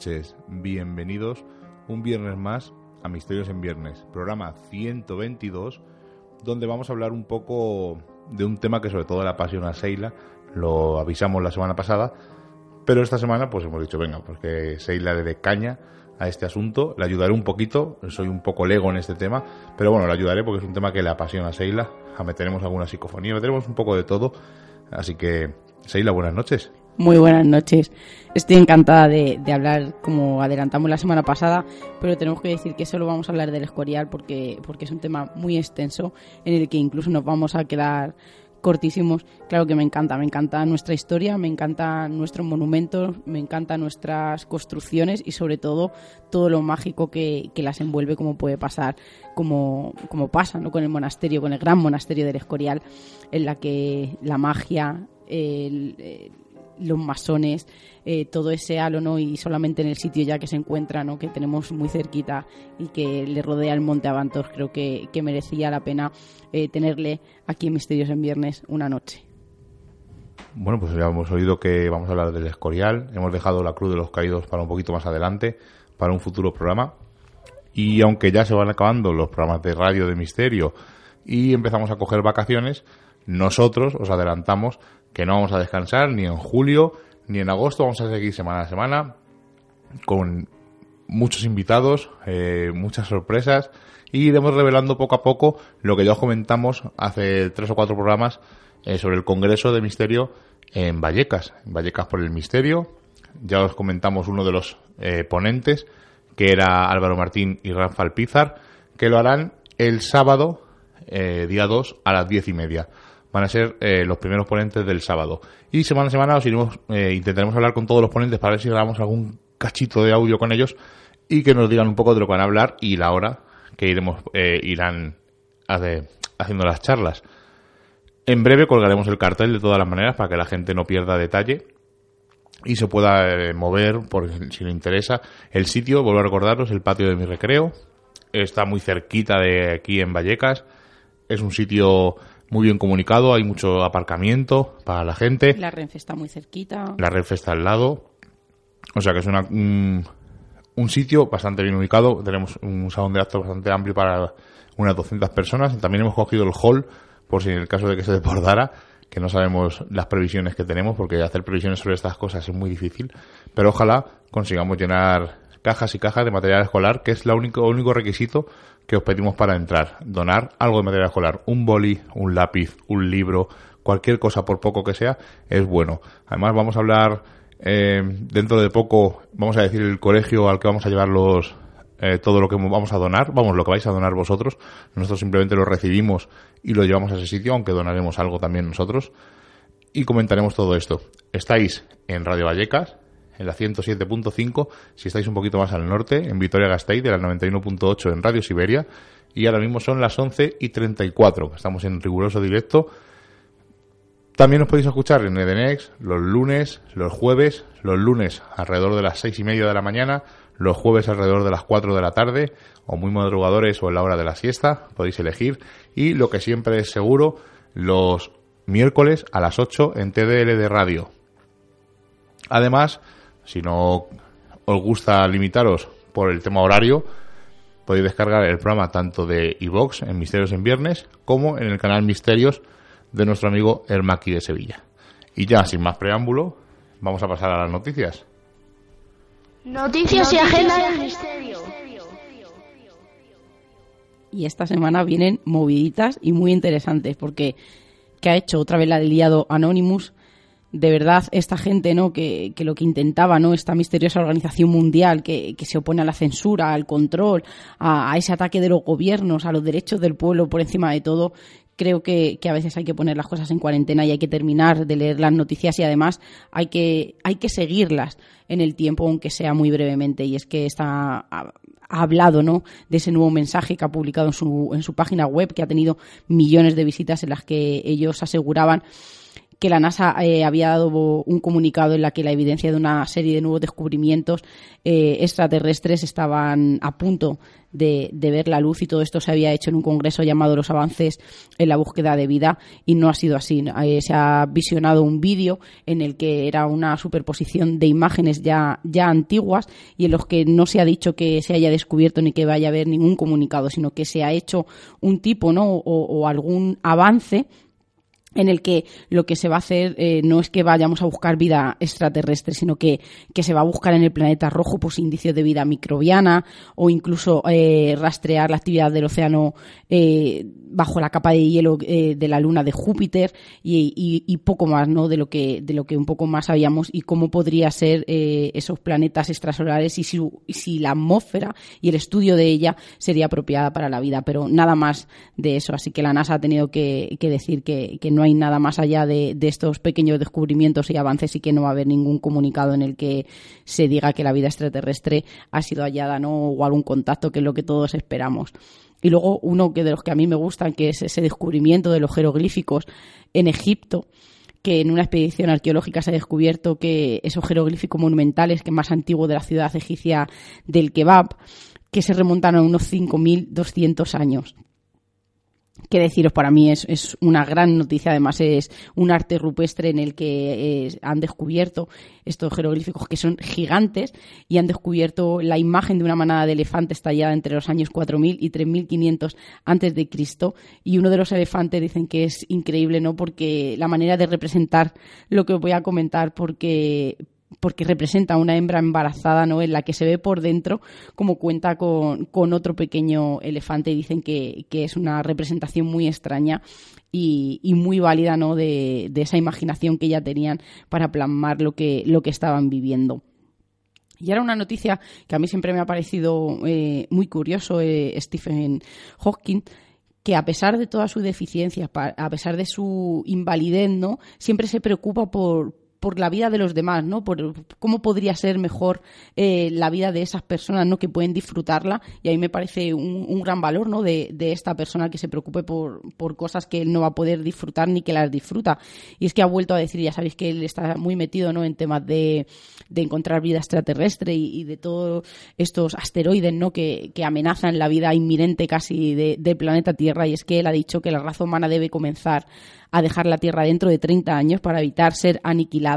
noches, bienvenidos un viernes más a Misterios en Viernes, programa 122, donde vamos a hablar un poco de un tema que sobre todo le apasiona a Seila, lo avisamos la semana pasada, pero esta semana pues hemos dicho, venga, porque Seila le dé caña a este asunto, le ayudaré un poquito, soy un poco lego en este tema, pero bueno, le ayudaré porque es un tema que le apasiona a Seila, a meteremos alguna psicofonía, meteremos un poco de todo, así que Seila, buenas noches. Muy buenas noches. Estoy encantada de, hablar, como adelantamos la semana pasada, pero tenemos que decir que solo vamos a hablar del Escorial porque, porque es un tema muy extenso en el que incluso nos vamos a quedar cortísimos. Claro que me encanta, me encanta nuestra historia, me encantan nuestros monumentos, me encantan nuestras construcciones y sobre todo todo lo mágico que, que las envuelve, como puede pasar, como, como pasa ¿no? con el monasterio, con el gran monasterio del Escorial, en la que la magia, el, el los masones, eh, todo ese halo, ¿no? Y solamente en el sitio ya que se encuentra, ¿no? Que tenemos muy cerquita y que le rodea el Monte Avantos, creo que, que merecía la pena eh, tenerle aquí en Misterios en Viernes una noche. Bueno, pues ya hemos oído que vamos a hablar del Escorial, hemos dejado la Cruz de los Caídos para un poquito más adelante, para un futuro programa. Y aunque ya se van acabando los programas de radio de misterio y empezamos a coger vacaciones, nosotros os adelantamos que no vamos a descansar ni en julio ni en agosto, vamos a seguir semana a semana con muchos invitados, eh, muchas sorpresas y iremos revelando poco a poco lo que ya os comentamos hace tres o cuatro programas eh, sobre el Congreso de Misterio en Vallecas, en Vallecas por el Misterio. Ya os comentamos uno de los eh, ponentes, que era Álvaro Martín y Rafa Alpizar, que lo harán el sábado, día 2, a las diez y media van a ser eh, los primeros ponentes del sábado. Y semana a semana os iremos, eh, intentaremos hablar con todos los ponentes para ver si grabamos algún cachito de audio con ellos y que nos digan un poco de lo que van a hablar y la hora que iremos eh, irán haciendo las charlas. En breve colgaremos el cartel de todas las maneras para que la gente no pierda detalle y se pueda mover por si le interesa. El sitio, vuelvo a recordaros, el patio de mi recreo. Está muy cerquita de aquí en Vallecas. Es un sitio muy bien comunicado, hay mucho aparcamiento para la gente. La Renfe está muy cerquita. La Renfe está al lado. O sea que es una, un, un, sitio bastante bien ubicado. Tenemos un salón de actos bastante amplio para unas 200 personas. También hemos cogido el hall, por si en el caso de que se desbordara, que no sabemos las previsiones que tenemos, porque hacer previsiones sobre estas cosas es muy difícil. Pero ojalá consigamos llenar cajas y cajas de material escolar, que es el único, único requisito que os pedimos para entrar. Donar algo de material escolar, un boli, un lápiz, un libro, cualquier cosa, por poco que sea, es bueno. Además, vamos a hablar eh, dentro de poco, vamos a decir el colegio al que vamos a llevar los, eh, todo lo que vamos a donar, vamos, lo que vais a donar vosotros. Nosotros simplemente lo recibimos y lo llevamos a ese sitio, aunque donaremos algo también nosotros. Y comentaremos todo esto. Estáis en Radio Vallecas, en la 107.5, si estáis un poquito más al norte, en Vitoria-Gasteiz, de la 91.8 en Radio Siberia, y ahora mismo son las 11 y 34, estamos en riguroso directo. También nos podéis escuchar en Edenex los lunes, los jueves, los lunes alrededor de las seis y media de la mañana, los jueves alrededor de las 4 de la tarde, o muy madrugadores o en la hora de la siesta, podéis elegir. Y lo que siempre es seguro, los miércoles a las 8 en TDL de radio. Además, si no os gusta limitaros por el tema horario, podéis descargar el programa tanto de iVox en Misterios en Viernes como en el canal Misterios de nuestro amigo El Maki de Sevilla. Y ya, sin más preámbulo, vamos a pasar a las noticias. Noticias y agenda del misterio. Y esta semana vienen moviditas y muy interesantes porque que ha hecho otra vez la del liado Anonymous. De verdad, esta gente, ¿no? Que, que lo que intentaba, ¿no? Esta misteriosa organización mundial que, que se opone a la censura, al control, a, ese ataque de los gobiernos, a los derechos del pueblo por encima de todo, creo que, que, a veces hay que poner las cosas en cuarentena y hay que terminar de leer las noticias y además hay que, hay que seguirlas en el tiempo, aunque sea muy brevemente. Y es que está, ha hablado ¿no? de ese nuevo mensaje que ha publicado en su, en su página web, que ha tenido millones de visitas en las que ellos aseguraban que la NASA eh, había dado un comunicado en la que la evidencia de una serie de nuevos descubrimientos eh, extraterrestres estaban a punto de, ver la luz y todo esto se había hecho en un congreso llamado Los avances en la búsqueda de vida y no ha sido así. Eh, se ha visionado un vídeo en el que era una superposición de imágenes ya, ya antiguas y en los que no se ha dicho que se haya descubierto ni que vaya a haber ningún comunicado, sino que se ha hecho un tipo ¿no? o algún avance en el que lo que se va a hacer eh, no es que vayamos a buscar vida extraterrestre, sino que, que, se va a buscar en el planeta rojo pues indicios de vida microbiana o incluso eh, rastrear la actividad del océano eh, bajo la capa de hielo eh, de la luna de Júpiter y, poco más, ¿no? De lo que de lo que un poco más sabíamos y cómo podría ser eh, esos planetas extrasolares y si, si la atmósfera y el estudio de ella sería apropiada para la vida, pero nada más de eso. Así que la NASA ha tenido que, que decir que, no hay nada más allá de, de, estos pequeños descubrimientos y avances y que no va a haber ningún comunicado en el que se diga que la vida extraterrestre ha sido hallada, ¿no? O algún contacto, que es lo que todos esperamos. Y luego uno que de los que a mí me gustan, que es ese descubrimiento de los jeroglíficos en Egipto, que en una expedición arqueológica se ha descubierto que esos jeroglíficos monumentales, que es más antiguo de la ciudad egipcia del kebab, que se remontan a unos 5.200 años qué deciros, para mí es, es, una gran noticia. Además, es un arte rupestre en el que han descubierto estos jeroglíficos que son gigantes y han descubierto la imagen de una manada de elefantes tallada entre los años 4000 y 3500 antes de Cristo. Y uno de los elefantes dicen que es increíble, ¿no? Porque la manera de representar lo que os voy a comentar, porque porque representa una hembra embarazada, ¿no? En la que se ve por dentro como cuenta con, con otro pequeño elefante dicen que, que, es una representación muy extraña y, y muy válida, ¿no? De, de, esa imaginación que ya tenían para plasmar lo que, lo que estaban viviendo. Y era una noticia que a mí siempre me ha parecido eh, muy curioso, eh, Stephen Hawking, que a pesar de todas sus deficiencias, a pesar de su invalidez, ¿no? siempre se preocupa por, por la vida de los demás, ¿no? Por cómo podría ser mejor eh, la vida de esas personas, ¿no? Que pueden disfrutarla y a mí me parece un, gran valor, ¿no? De, de, esta persona que se preocupe por, por cosas que él no va a poder disfrutar ni que las disfruta. Y es que ha vuelto a decir, ya sabéis que él está muy metido, ¿no? En temas de, de encontrar vida extraterrestre y, de todos estos asteroides, ¿no? Que, amenazan la vida inminente casi de, del planeta Tierra y es que él ha dicho que la raza humana debe comenzar a dejar la Tierra dentro de 30 años para evitar ser aniquilada.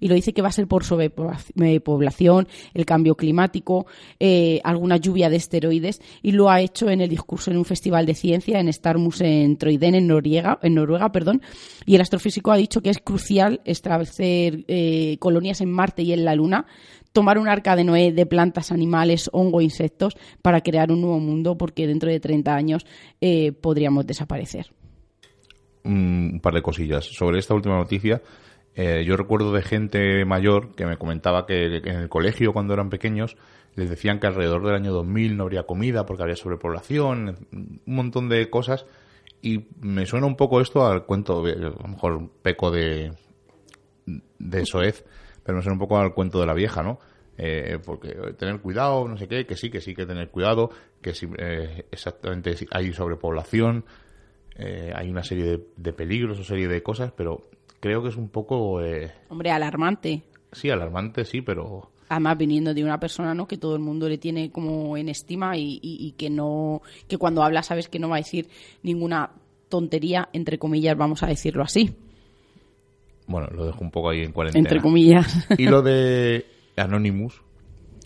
Y lo dice que va a ser por sobrepoblación, el cambio climático, eh, alguna lluvia de esteroides. Y lo ha hecho en el discurso en un festival de ciencia en Starmus en Troiden, en Noruega, en Noruega perdón. Y el astrofísico ha dicho que es crucial establecer eh, colonias en Marte y en la Luna tomar un arca de Noé de plantas, animales, hongo, insectos para crear un nuevo mundo porque dentro de 30 años eh, podríamos desaparecer un par de cosillas. Sobre esta última noticia, eh, yo recuerdo de gente mayor que me comentaba que en el colegio, cuando eran pequeños, les decían que alrededor del año 2000 no habría comida porque había sobrepoblación, un montón de cosas. Y me suena un poco esto al cuento, a lo mejor peco de, de soez, pero me suena un poco al cuento de la vieja, ¿no? Eh, porque tener cuidado, no sé qué, que sí, que sí que tener cuidado, que sí, eh, exactamente hay sobrepoblación, eh, hay una serie de, de, peligros o serie de cosas, pero creo que es un poco... Eh, Hombre, alarmante. Sí, alarmante, sí, pero... Además, viniendo de una persona ¿no? que todo el mundo le tiene como en estima y, y, que no que cuando habla sabes que no va a decir ninguna tontería, entre comillas, vamos a decirlo así. Bueno, lo dejo un poco ahí en cuarentena. Entre comillas. Y lo de Anonymous,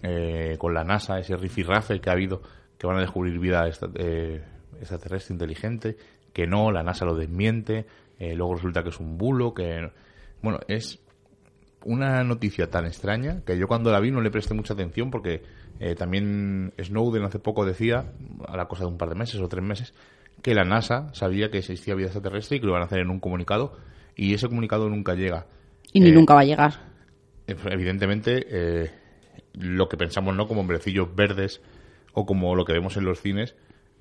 eh, con la NASA, ese rifirrafe que ha habido, que van a descubrir vida eh, extraterrestre inteligente, que no, la NASA lo desmiente, eh, luego resulta que es un bulo, que... Bueno, es una noticia tan extraña que yo cuando la vi no le presté mucha atención porque también Snowden hace poco decía, a la cosa de un par de meses o tres meses, que la NASA sabía que existía vida extraterrestre y que lo iban a hacer en un comunicado y ese comunicado nunca llega. Y ni nunca va a llegar. Evidentemente, lo que pensamos no como hombrecillos verdes o como lo que vemos en los cines,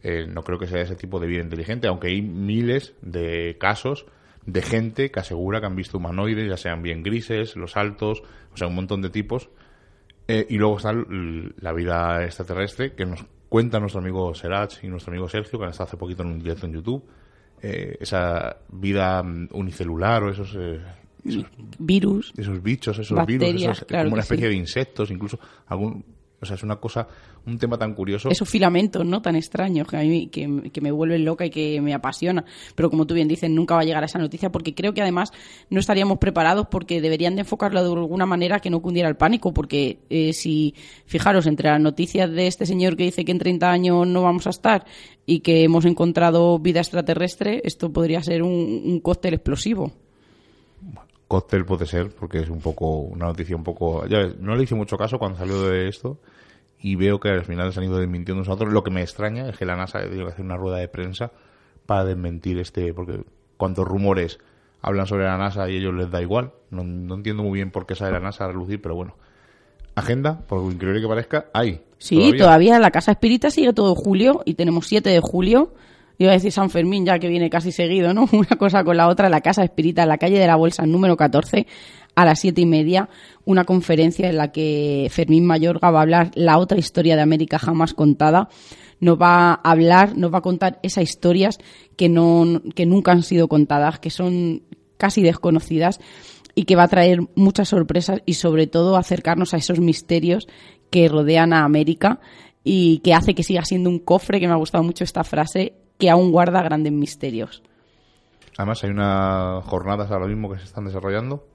eh, no creo que sea ese tipo de vida inteligente, aunque hay miles de casos de gente que asegura que han visto humanoides, ya sean bien grises, los altos, o sea, un montón de tipos. Eh, y luego está la vida extraterrestre que nos cuenta nuestro amigo Serach y nuestro amigo Sergio, que han estado hace poquito en un directo en YouTube. Eh, esa vida mm, unicelular o esos virus. Esos bichos, esos virus, como una especie de insectos, incluso algún o sea, es una cosa, un tema tan curioso. Esos filamentos, ¿no? Tan extraños que a mí que, que, me vuelven loca y que me apasiona. Pero como tú bien dices, nunca va a llegar a esa noticia porque creo que además no estaríamos preparados porque deberían de enfocarlo de alguna manera que no cundiera el pánico. Porque eh, si, fijaros, entre las noticias de este señor que dice que en 30 años no vamos a estar y que hemos encontrado vida extraterrestre, esto podría ser un, un cóctel explosivo cóctel puede ser, porque es un poco una noticia un poco... Ya no le hice mucho caso cuando salió de esto y veo que al final se han ido desmintiendo nosotros. Lo que me extraña es que la NASA tiene que hacer una rueda de prensa para desmentir este... Porque cuántos rumores hablan sobre la NASA y a ellos les da igual. No, entiendo muy bien por qué sale la NASA a relucir, pero bueno. Agenda, por increíble que parezca, hay. Sí, todavía, todavía la Casa Espírita sigue todo julio y tenemos 7 de julio iba a decir San Fermín ya que viene casi seguido, ¿no? Una cosa con la otra, la Casa Espírita, la calle de la Bolsa número 14, a las siete y media, una conferencia en la que Fermín Mayorga va a hablar la otra historia de América jamás contada. Nos va a hablar, nos va a contar esas historias que, no, que nunca han sido contadas, que son casi desconocidas y que va a traer muchas sorpresas y sobre todo acercarnos a esos misterios que rodean a América y que hace que siga siendo un cofre, que me ha gustado mucho esta frase, que aún guarda grandes misterios. Además, hay unas jornadas ahora mismo que se están desarrollando.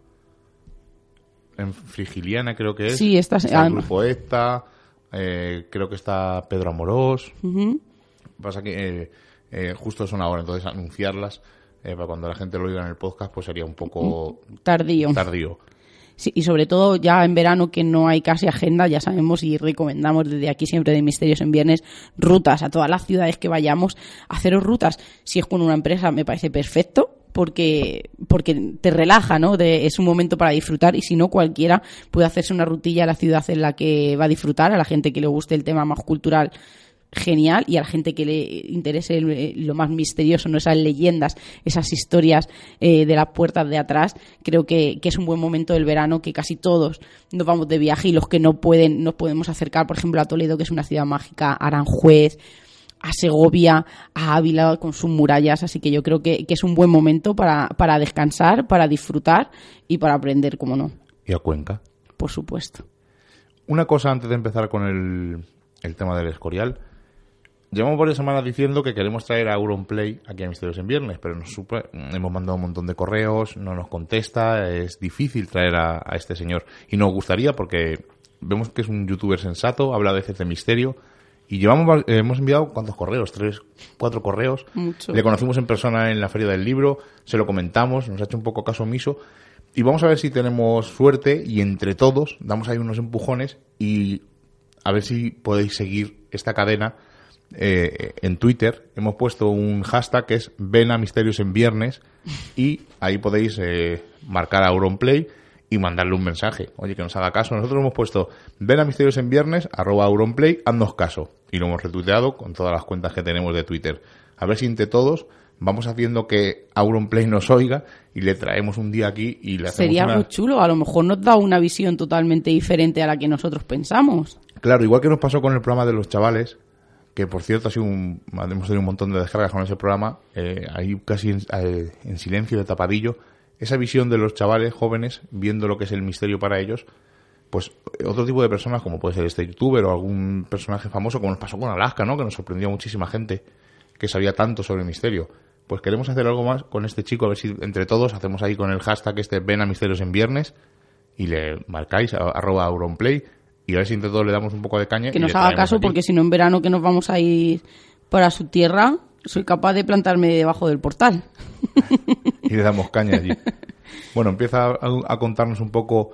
En Frigiliana creo que es. Sí, está, está el grupo ETA, eh, creo que está Pedro Amorós. Pasa que eh, eh, justo son ahora, entonces anunciarlas para cuando la gente lo oiga en el podcast pues sería un poco tardío. tardío y sobre todo ya en verano que no hay casi agenda, ya sabemos y recomendamos desde aquí siempre de Misterios en Viernes rutas a todas las ciudades que vayamos, haceros rutas. Si es con una empresa me parece perfecto, porque porque te relaja, ¿no? es un momento para disfrutar y si no cualquiera puede hacerse una rutilla a la ciudad en la que va a disfrutar, a la gente que le guste el tema más cultural genial y a la gente que le interese eh, lo más misterioso, no esas leyendas, esas historias eh, de las puertas de atrás, creo que, es un buen momento del verano que casi todos nos vamos de viaje y los que no pueden nos podemos acercar, por ejemplo, a Toledo, que es una ciudad mágica, a Aranjuez, a Segovia, a Ávila con sus murallas, así que yo creo que, es un buen momento para, para descansar, para disfrutar y para aprender, como no. Y a Cuenca. Por supuesto. Una cosa antes de empezar con el, el tema del Escorial Llevamos varias semanas diciendo que queremos traer a Auronplay aquí a Misterios en Viernes, pero nos hemos mandado un montón de correos, no nos contesta, es difícil traer a, este señor. Y nos gustaría porque vemos que es un youtuber sensato, habla a veces de misterio. Y llevamos, hemos enviado, ¿cuántos correos? Tres, cuatro correos. Le conocimos en persona en la Feria del Libro, se lo comentamos, nos ha hecho un poco caso omiso. Y vamos a ver si tenemos suerte y entre todos damos ahí unos empujones y a ver si podéis seguir esta cadena eh, en Twitter hemos puesto un hashtag que es ven a misterios en viernes y ahí podéis eh, marcar a Auronplay y mandarle un mensaje. Oye, que nos haga caso. Nosotros hemos puesto ven a misterios en viernes, arroba Auronplay, haznos caso. Y lo hemos retuiteado con todas las cuentas que tenemos de Twitter. A ver si entre todos vamos haciendo que Auronplay nos oiga y le traemos un día aquí y le hacemos Sería muy chulo, a lo mejor nos da una visión totalmente diferente a la que nosotros pensamos. Claro, igual que nos pasó con el programa de los chavales, que por cierto ha sido un, hemos tenido un montón de descargas con ese programa, eh, ahí casi en, eh, en, silencio de tapadillo, esa visión de los chavales jóvenes viendo lo que es el misterio para ellos, pues otro tipo de personas, como puede ser este youtuber o algún personaje famoso, como nos pasó con Alaska, ¿no? Que nos sorprendió a muchísima gente que sabía tanto sobre el misterio. Pues queremos hacer algo más con este chico, a ver si entre todos hacemos ahí con el hashtag este ven a misterios en viernes y le marcáis arroba Auronplay y a ver si entre todos le damos un poco de caña. Que nos haga caso porque si no en verano que nos vamos a ir para su tierra, soy capaz de plantarme debajo del portal. y le damos caña allí. Bueno, empieza a, contarnos un poco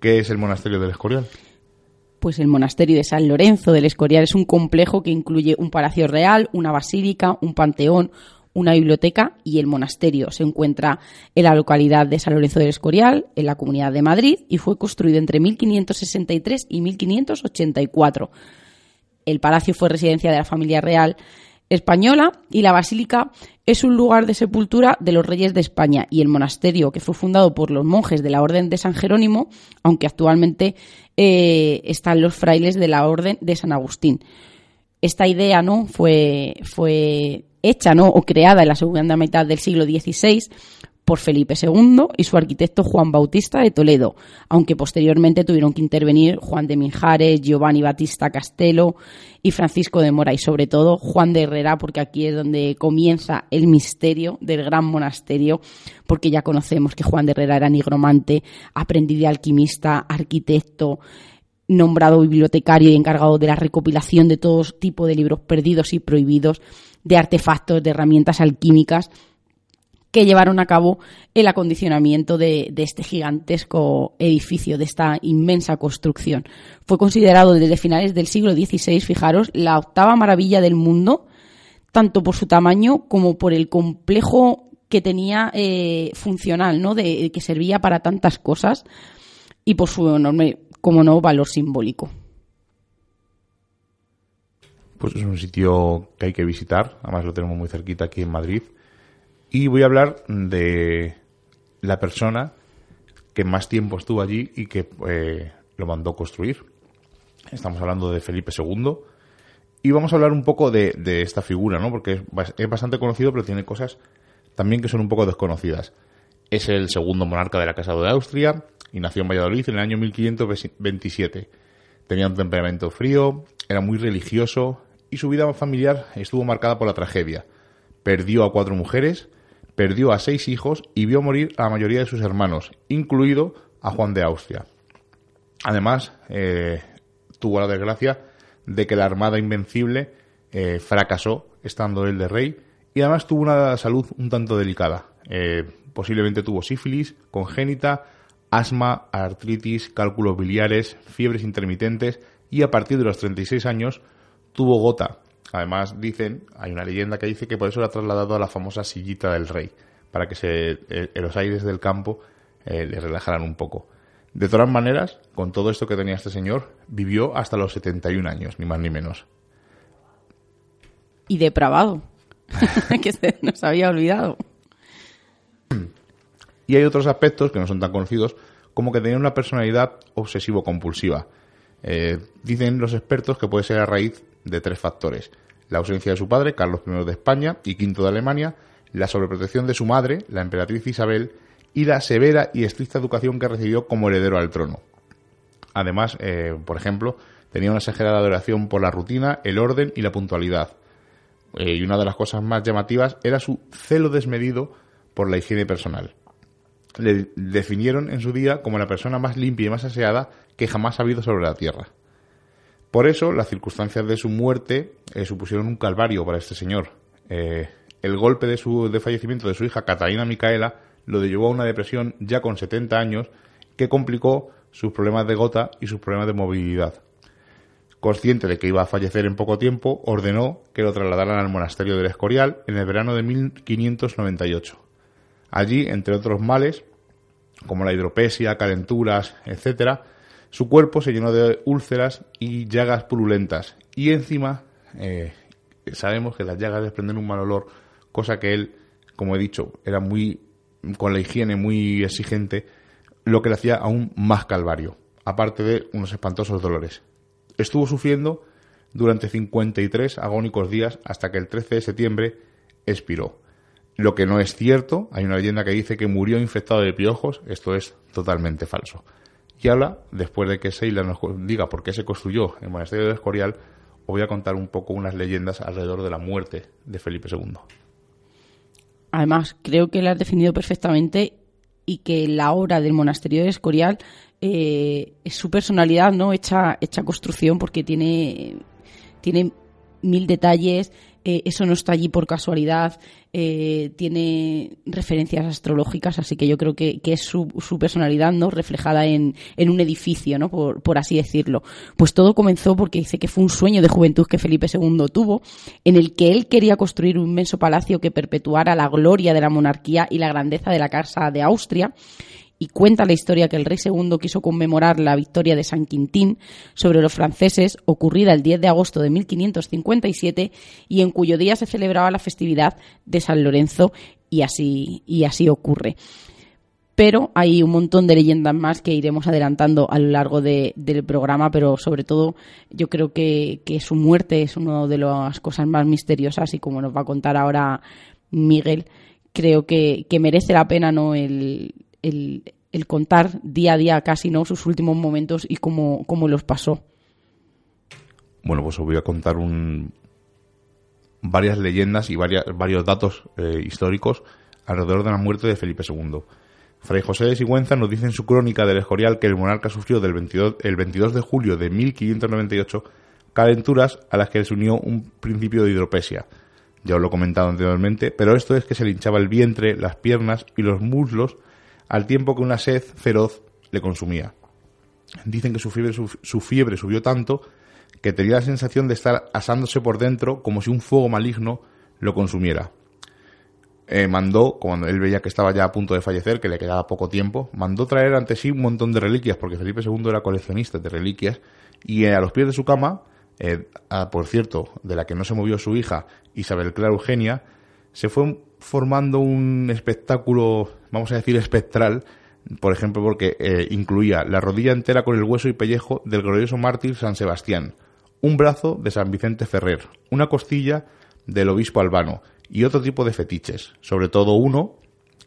qué es el monasterio del Escorial. Pues el monasterio de San Lorenzo del Escorial es un complejo que incluye un palacio real, una basílica, un panteón, una biblioteca y el monasterio. Se encuentra en la localidad de San Lorenzo del Escorial, en la Comunidad de Madrid, y fue construido entre 1563 y 1584. El palacio fue residencia de la familia real española y la basílica es un lugar de sepultura de los reyes de España y el monasterio que fue fundado por los monjes de la Orden de San Jerónimo, aunque actualmente eh, están los frailes de la Orden de San Agustín. Esta idea no fue, fue hecha ¿no? o creada en la segunda mitad del siglo XVI por Felipe II y su arquitecto Juan Bautista de Toledo, aunque posteriormente tuvieron que intervenir Juan de Minjares, Giovanni Battista Castelo y Francisco de Mora y sobre todo Juan de Herrera, porque aquí es donde comienza el misterio del gran monasterio, porque ya conocemos que Juan de Herrera era nigromante, aprendiz de alquimista, arquitecto, nombrado bibliotecario y encargado de la recopilación de todo tipo de libros perdidos y prohibidos, de artefactos, de herramientas alquímicas que llevaron a cabo el acondicionamiento de, este gigantesco edificio, de esta inmensa construcción. Fue considerado desde finales del siglo XVI, fijaros, la octava maravilla del mundo, tanto por su tamaño como por el complejo que tenía eh, funcional, ¿no? De, que servía para tantas cosas y por su enorme, como no, valor simbólico. Pues es un sitio que hay que visitar, además lo tenemos muy cerquita aquí en Madrid. Y voy a hablar de la persona que más tiempo estuvo allí y que eh, lo mandó construir. Estamos hablando de Felipe II. Y vamos a hablar un poco de, esta figura, ¿no? Porque es, bastante conocido, pero tiene cosas también que son un poco desconocidas. Es el segundo monarca de la Casa de Austria y nació en Valladolid en el año 1527. Tenía un temperamento frío, era muy religioso su vida familiar estuvo marcada por la tragedia. Perdió a cuatro mujeres, perdió a seis hijos y vio morir a la mayoría de sus hermanos, incluido a Juan de Austria. Además, eh, tuvo la desgracia de que la Armada Invencible eh, fracasó estando él de rey y además tuvo una salud un tanto delicada. Eh, posiblemente tuvo sífilis congénita, asma, artritis, cálculos biliares, fiebres intermitentes y a partir de los 36 años tuvo gota. Además, dicen, hay una leyenda que dice que por eso lo ha trasladado a la famosa sillita del rey, para que se, eh, en los aires del campo eh, le relajaran un poco. De todas maneras, con todo esto que tenía este señor, vivió hasta los 71 años, ni más ni menos. Y depravado, que se nos había olvidado. Y hay otros aspectos que no son tan conocidos, como que tenía una personalidad obsesivo-compulsiva. Eh, dicen los expertos que puede ser a raíz de tres factores. La ausencia de su padre, Carlos I de España y V de Alemania, la sobreprotección de su madre, la emperatriz Isabel, y la severa y estricta educación que recibió como heredero al trono. Además, eh, por ejemplo, tenía una exagerada adoración por la rutina, el orden y la puntualidad. Eh, y una de las cosas más llamativas era su celo desmedido por la higiene personal. Le definieron en su día como la persona más limpia y más aseada que jamás ha habido sobre la tierra. Por eso, las circunstancias de su muerte eh, supusieron un calvario para este señor. Eh, el golpe de, su, de fallecimiento de su hija Catalina Micaela lo llevó a una depresión ya con 70 años que complicó sus problemas de gota y sus problemas de movilidad. Consciente de que iba a fallecer en poco tiempo, ordenó que lo trasladaran al monasterio del Escorial en el verano de 1598. Allí, entre otros males, como la hidropesia, calenturas, etc., su cuerpo se llenó de úlceras y llagas purulentas. Y encima, eh, sabemos que las llagas desprenden un mal olor, cosa que él, como he dicho, era muy, con la higiene muy exigente, lo que le hacía aún más calvario, aparte de unos espantosos dolores. Estuvo sufriendo durante 53 agónicos días hasta que el 13 de septiembre expiró. Lo que no es cierto, hay una leyenda que dice que murió infectado de piojos, esto es totalmente falso. Y ahora, después de que Seila nos diga por qué se construyó el monasterio de Escorial, os voy a contar un poco unas leyendas alrededor de la muerte de Felipe II. Además, creo que la has definido perfectamente y que la obra del monasterio de Escorial eh, es su personalidad, ¿no? Hecha, construcción porque tiene, tiene mil detalles, eh, eso no está allí por casualidad, eh, tiene referencias astrológicas, así que yo creo que, es su, personalidad no reflejada en, un edificio, ¿no? Por, por, así decirlo. Pues todo comenzó porque dice que fue un sueño de juventud que Felipe II tuvo, en el que él quería construir un inmenso palacio que perpetuara la gloria de la monarquía y la grandeza de la Casa de Austria y cuenta la historia que el rey segundo quiso conmemorar la victoria de San Quintín sobre los franceses ocurrida el 10 de agosto de 1557 y en cuyo día se celebraba la festividad de San Lorenzo y así, y así ocurre. Pero hay un montón de leyendas más que iremos adelantando a lo largo del programa, pero sobre todo yo creo que, su muerte es una de las cosas más misteriosas y como nos va a contar ahora Miguel, creo que, que merece la pena no el, el, contar día a día casi no sus últimos momentos y cómo, cómo los pasó. Bueno, pues os voy a contar un, varias leyendas y varios datos eh, históricos alrededor de la muerte de Felipe II. Fray José de Sigüenza nos dice en su crónica del Escorial que el monarca sufrió del 22, el 22 de julio de 1598 calenturas a las que se unió un principio de hidropesia. Ya os lo he comentado anteriormente, pero esto es que se le hinchaba el vientre, las piernas y los muslos al tiempo que una sed feroz le consumía. Dicen que su fiebre, su, fiebre subió tanto que tenía la sensación de estar asándose por dentro como si un fuego maligno lo consumiera. Eh, mandó, cuando él veía que estaba ya a punto de fallecer, que le quedaba poco tiempo, mandó traer ante sí un montón de reliquias, porque Felipe II era coleccionista de reliquias, y eh, a los pies de su cama, eh, por cierto, de la que no se movió su hija, Isabel Clara Eugenia, se fue formando un espectáculo, vamos a decir, espectral, por ejemplo, porque eh, incluía la rodilla entera con el hueso y pellejo del glorioso mártir San Sebastián, un brazo de San Vicente Ferrer, una costilla del obispo albano y otro tipo de fetiches, sobre todo uno,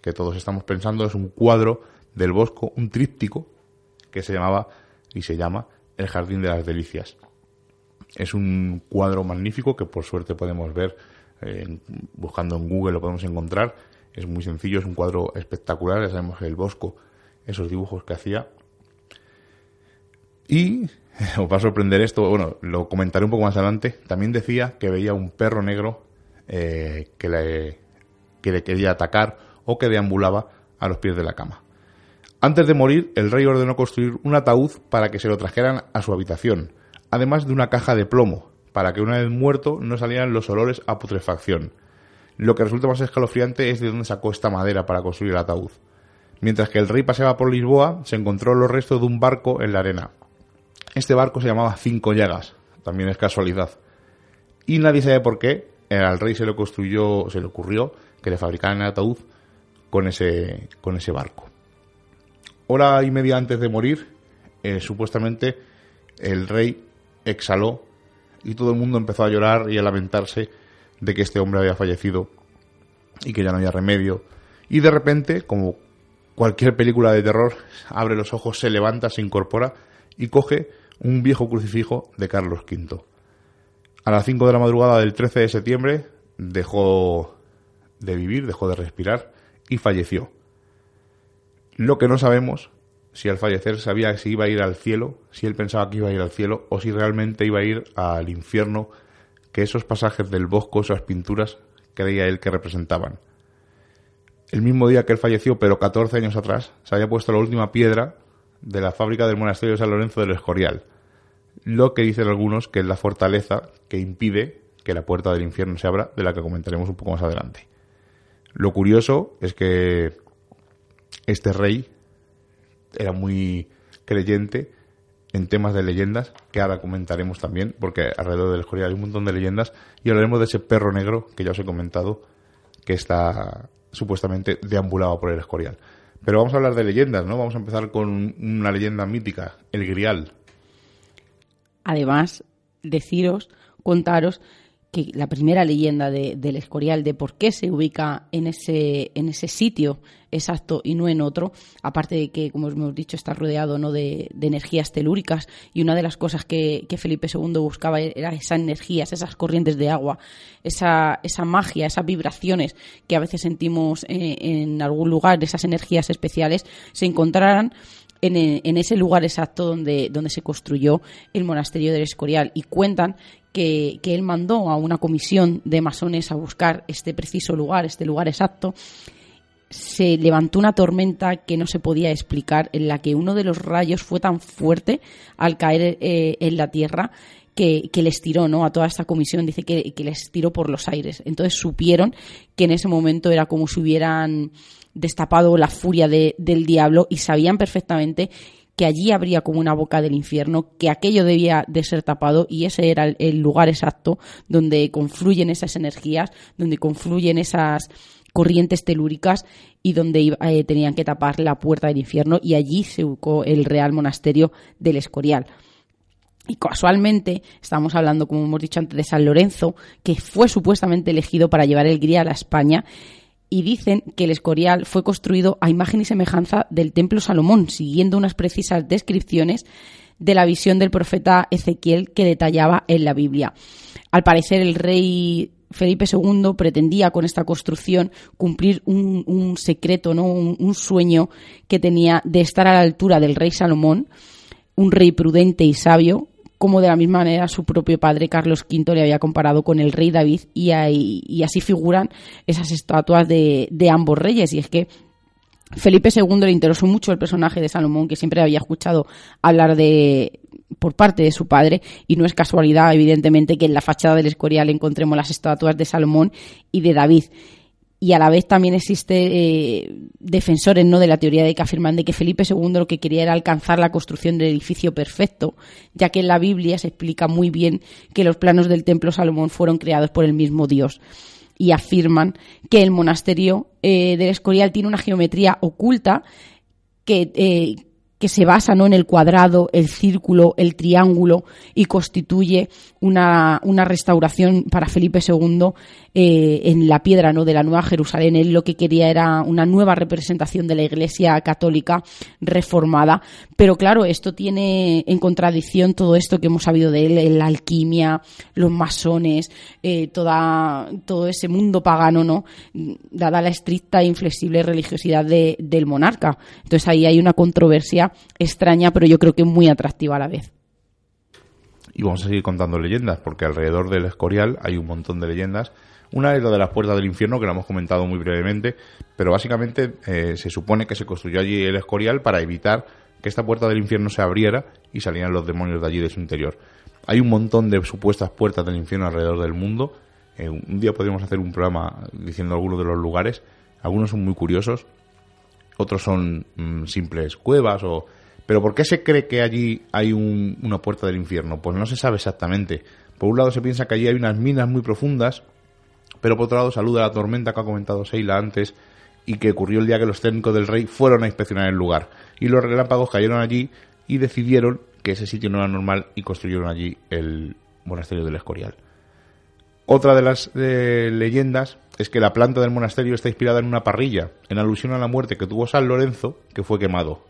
que todos estamos pensando, es un cuadro del Bosco, un tríptico, que se llamaba y se llama El Jardín de las Delicias. Es un cuadro magnífico que por suerte podemos ver buscando en Google lo podemos encontrar. Es muy sencillo, es un cuadro espectacular, ya sabemos el Bosco, esos dibujos que hacía. Y os va a sorprender esto, bueno, lo comentaré un poco más adelante. También decía que veía un perro negro eh, que, le, que le quería atacar o que deambulaba a los pies de la cama. Antes de morir, el rey ordenó construir un ataúd para que se lo trajeran a su habitación, además de una caja de plomo, para que una vez muerto no salieran los olores a putrefacción. Lo que resulta más escalofriante es de dónde sacó esta madera para construir el ataúd. Mientras que el rey paseaba por Lisboa, se encontró los restos de un barco en la arena. Este barco se llamaba Cinco Llagas, también es casualidad. Y nadie sabe por qué al rey se le construyó, se le ocurrió que le fabricaran el ataúd con ese, con ese barco. Hora y media antes de morir, eh, supuestamente el rey exhaló y todo el mundo empezó a llorar y a lamentarse de que este hombre había fallecido y que ya no había remedio. Y de repente, como cualquier película de terror, abre los ojos, se levanta, se incorpora y coge un viejo crucifijo de Carlos V. A las 5 de la madrugada del 13 de septiembre dejó de vivir, dejó de respirar y falleció. Lo que no sabemos si al fallecer sabía si iba a ir al cielo, si él pensaba que iba a ir al cielo o si realmente iba a ir al infierno que esos pasajes del bosco, esas pinturas, creía él que representaban. El mismo día que él falleció, pero 14 años atrás, se había puesto la última piedra de la fábrica del monasterio de San Lorenzo del Escorial, lo que dicen algunos que es la fortaleza que impide que la puerta del infierno se abra, de la que comentaremos un poco más adelante. Lo curioso es que este rey era muy creyente en temas de leyendas, que ahora comentaremos también, porque alrededor del Escorial hay un montón de leyendas, y hablaremos de ese perro negro que ya os he comentado, que está supuestamente deambulado por el Escorial. Pero vamos a hablar de leyendas, ¿no? Vamos a empezar con una leyenda mítica, el Grial. Además, deciros, contaros que la primera leyenda del Escorial, de por qué se ubica en ese, en ese sitio exacto y no en otro, aparte de que, como hemos dicho, está rodeado ¿no? de, energías telúricas y una de las cosas que, Felipe II buscaba era esas energías, esas corrientes de agua, esa, esa magia, esas vibraciones que a veces sentimos en, en algún lugar, esas energías especiales, se encontraran en, ese lugar exacto donde, donde se construyó el monasterio del Escorial y cuentan que, él mandó a una comisión de masones a buscar este preciso lugar, este lugar exacto, se levantó una tormenta que no se podía explicar, en la que uno de los rayos fue tan fuerte al caer eh, en la tierra que, les tiró ¿no? a toda esta comisión, dice que, que, les tiró por los aires. Entonces supieron que en ese momento era como si hubieran destapado la furia del diablo y sabían perfectamente que allí habría como una boca del infierno, que aquello debía de ser tapado y ese era el, lugar exacto donde confluyen esas energías, donde confluyen esas corrientes telúricas y donde eh, tenían que tapar la puerta del infierno y allí se ubicó el Real Monasterio del Escorial. Y casualmente, estamos hablando, como hemos dicho antes, de San Lorenzo, que fue supuestamente elegido para llevar el grial a España y dicen que el Escorial fue construido a imagen y semejanza del Templo Salomón, siguiendo unas precisas descripciones de la visión del profeta Ezequiel que detallaba en la Biblia. Al parecer, el rey Felipe II pretendía con esta construcción cumplir un, secreto, ¿no? un, sueño que tenía de estar a la altura del rey Salomón, un rey prudente y sabio, como de la misma manera su propio padre Carlos V le había comparado con el rey David y, así figuran esas estatuas de, ambos reyes. Y es que Felipe II le interesó mucho el personaje de Salomón, que siempre había escuchado hablar de por parte de su padre, y no es casualidad, evidentemente, que en la fachada del Escorial encontremos las estatuas de Salomón y de David y a la vez también existe eh, defensores no de la teoría de que afirman de que Felipe II lo que quería era alcanzar la construcción del edificio perfecto, ya que en la Biblia se explica muy bien que los planos del templo Salomón fueron creados por el mismo Dios y afirman que el monasterio eh, del Escorial tiene una geometría oculta que, eh, que se basa ¿no? en el cuadrado, el círculo, el triángulo y constituye una, una restauración para Felipe II eh, en la piedra ¿no? de la Nueva Jerusalén. Él lo que quería era una nueva representación de la Iglesia católica reformada. Pero claro, esto tiene en contradicción todo esto que hemos sabido de él, la alquimia, los masones, eh, toda, todo ese mundo pagano, ¿no? dada la estricta e inflexible religiosidad de, del monarca. Entonces ahí hay una controversia extraña, pero yo creo que muy atractiva a la vez. Y vamos a seguir contando leyendas, porque alrededor del Escorial hay un montón de leyendas una es la de las puertas del infierno, que lo hemos comentado muy brevemente, pero básicamente eh, se supone que se construyó allí el Escorial para evitar que esta puerta del infierno se abriera y salieran los demonios de allí de su interior. Hay un montón de supuestas puertas del infierno alrededor del mundo. Eh, un día podríamos hacer un programa diciendo algunos de los lugares. Algunos son muy curiosos, otros son mm, simples cuevas o... Pero ¿por qué se cree que allí hay una puerta del infierno? Pues no se sabe exactamente. Por un lado se piensa que allí hay unas minas muy profundas pero por otro lado saluda la tormenta que ha comentado Seila antes y que ocurrió el día que los técnicos del rey fueron a inspeccionar el lugar. Y los relámpagos cayeron allí y decidieron que ese sitio no era normal y construyeron allí el monasterio del Escorial. Otra de las eh, leyendas es que la planta del monasterio está inspirada en una parrilla, en alusión a la muerte que tuvo San Lorenzo, que fue quemado.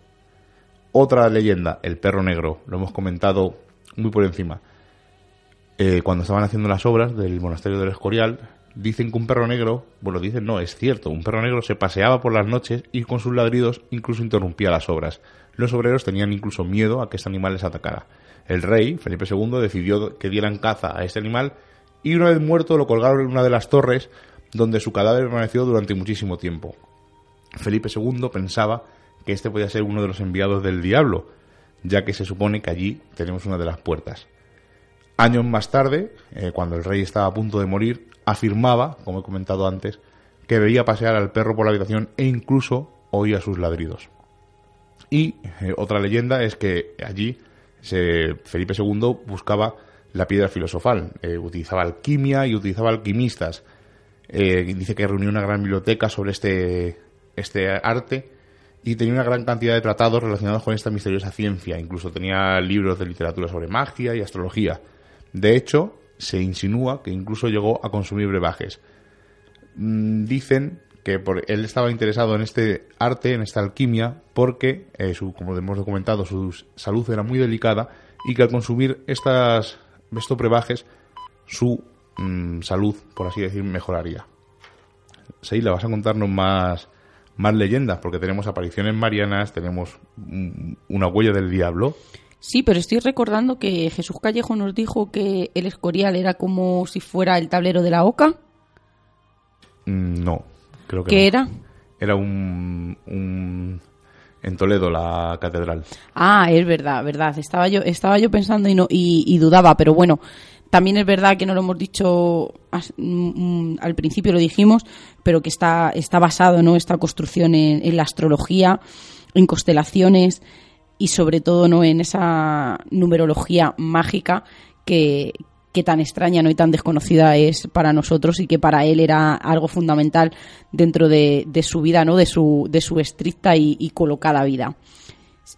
Otra leyenda, el perro negro, lo hemos comentado muy por encima. Eh, cuando estaban haciendo las obras del monasterio del Escorial, Dicen que un perro negro, bueno, dicen no, es cierto, un perro negro se paseaba por las noches y con sus ladridos incluso interrumpía las obras. Los obreros tenían incluso miedo a que este animal les atacara. El rey, Felipe II, decidió que dieran caza a este animal y una vez muerto lo colgaron en una de las torres donde su cadáver permaneció durante muchísimo tiempo. Felipe II pensaba que este podía ser uno de los enviados del diablo, ya que se supone que allí tenemos una de las puertas. Años más tarde, eh, cuando el rey estaba a punto de morir, afirmaba, como he comentado antes, que veía pasear al perro por la habitación e incluso oía sus ladridos. Y eh, otra leyenda es que allí Felipe II buscaba la piedra filosofal, eh, utilizaba alquimia y utilizaba alquimistas. Eh, dice que reunió una gran biblioteca sobre este, este arte y tenía una gran cantidad de tratados relacionados con esta misteriosa ciencia. Incluso tenía libros de literatura sobre magia y astrología. De hecho, se insinúa que incluso llegó a consumir brebajes. Mm, dicen que por, él estaba interesado en este arte, en esta alquimia, porque, eh, su, como hemos documentado, su salud era muy delicada y que al consumir estas, estos brebajes, su mm, salud, por así decir, mejoraría. Seila, vas a contarnos más, más leyendas, porque tenemos apariciones marianas, tenemos una huella del diablo. Sí, pero estoy recordando que Jesús Callejo nos dijo que el escorial era como si fuera el tablero de la oca. Mm, no, creo que ¿Qué era? Era un, un- en Toledo la catedral. Ah, es verdad, verdad. Estaba yo, estaba yo pensando y, no, y, y dudaba, pero bueno, también es verdad que no lo hemos dicho mm, al principio, lo dijimos, pero que está, está basado, ¿no? Esta construcción en, en la astrología, en constelaciones y sobre todo, ¿no? En esa numerología mágica que, que tan extraña ¿no? y tan desconocida es para nosotros y que para él era algo fundamental dentro de, su vida, ¿no? de, su, de su estricta y, y colocada vida.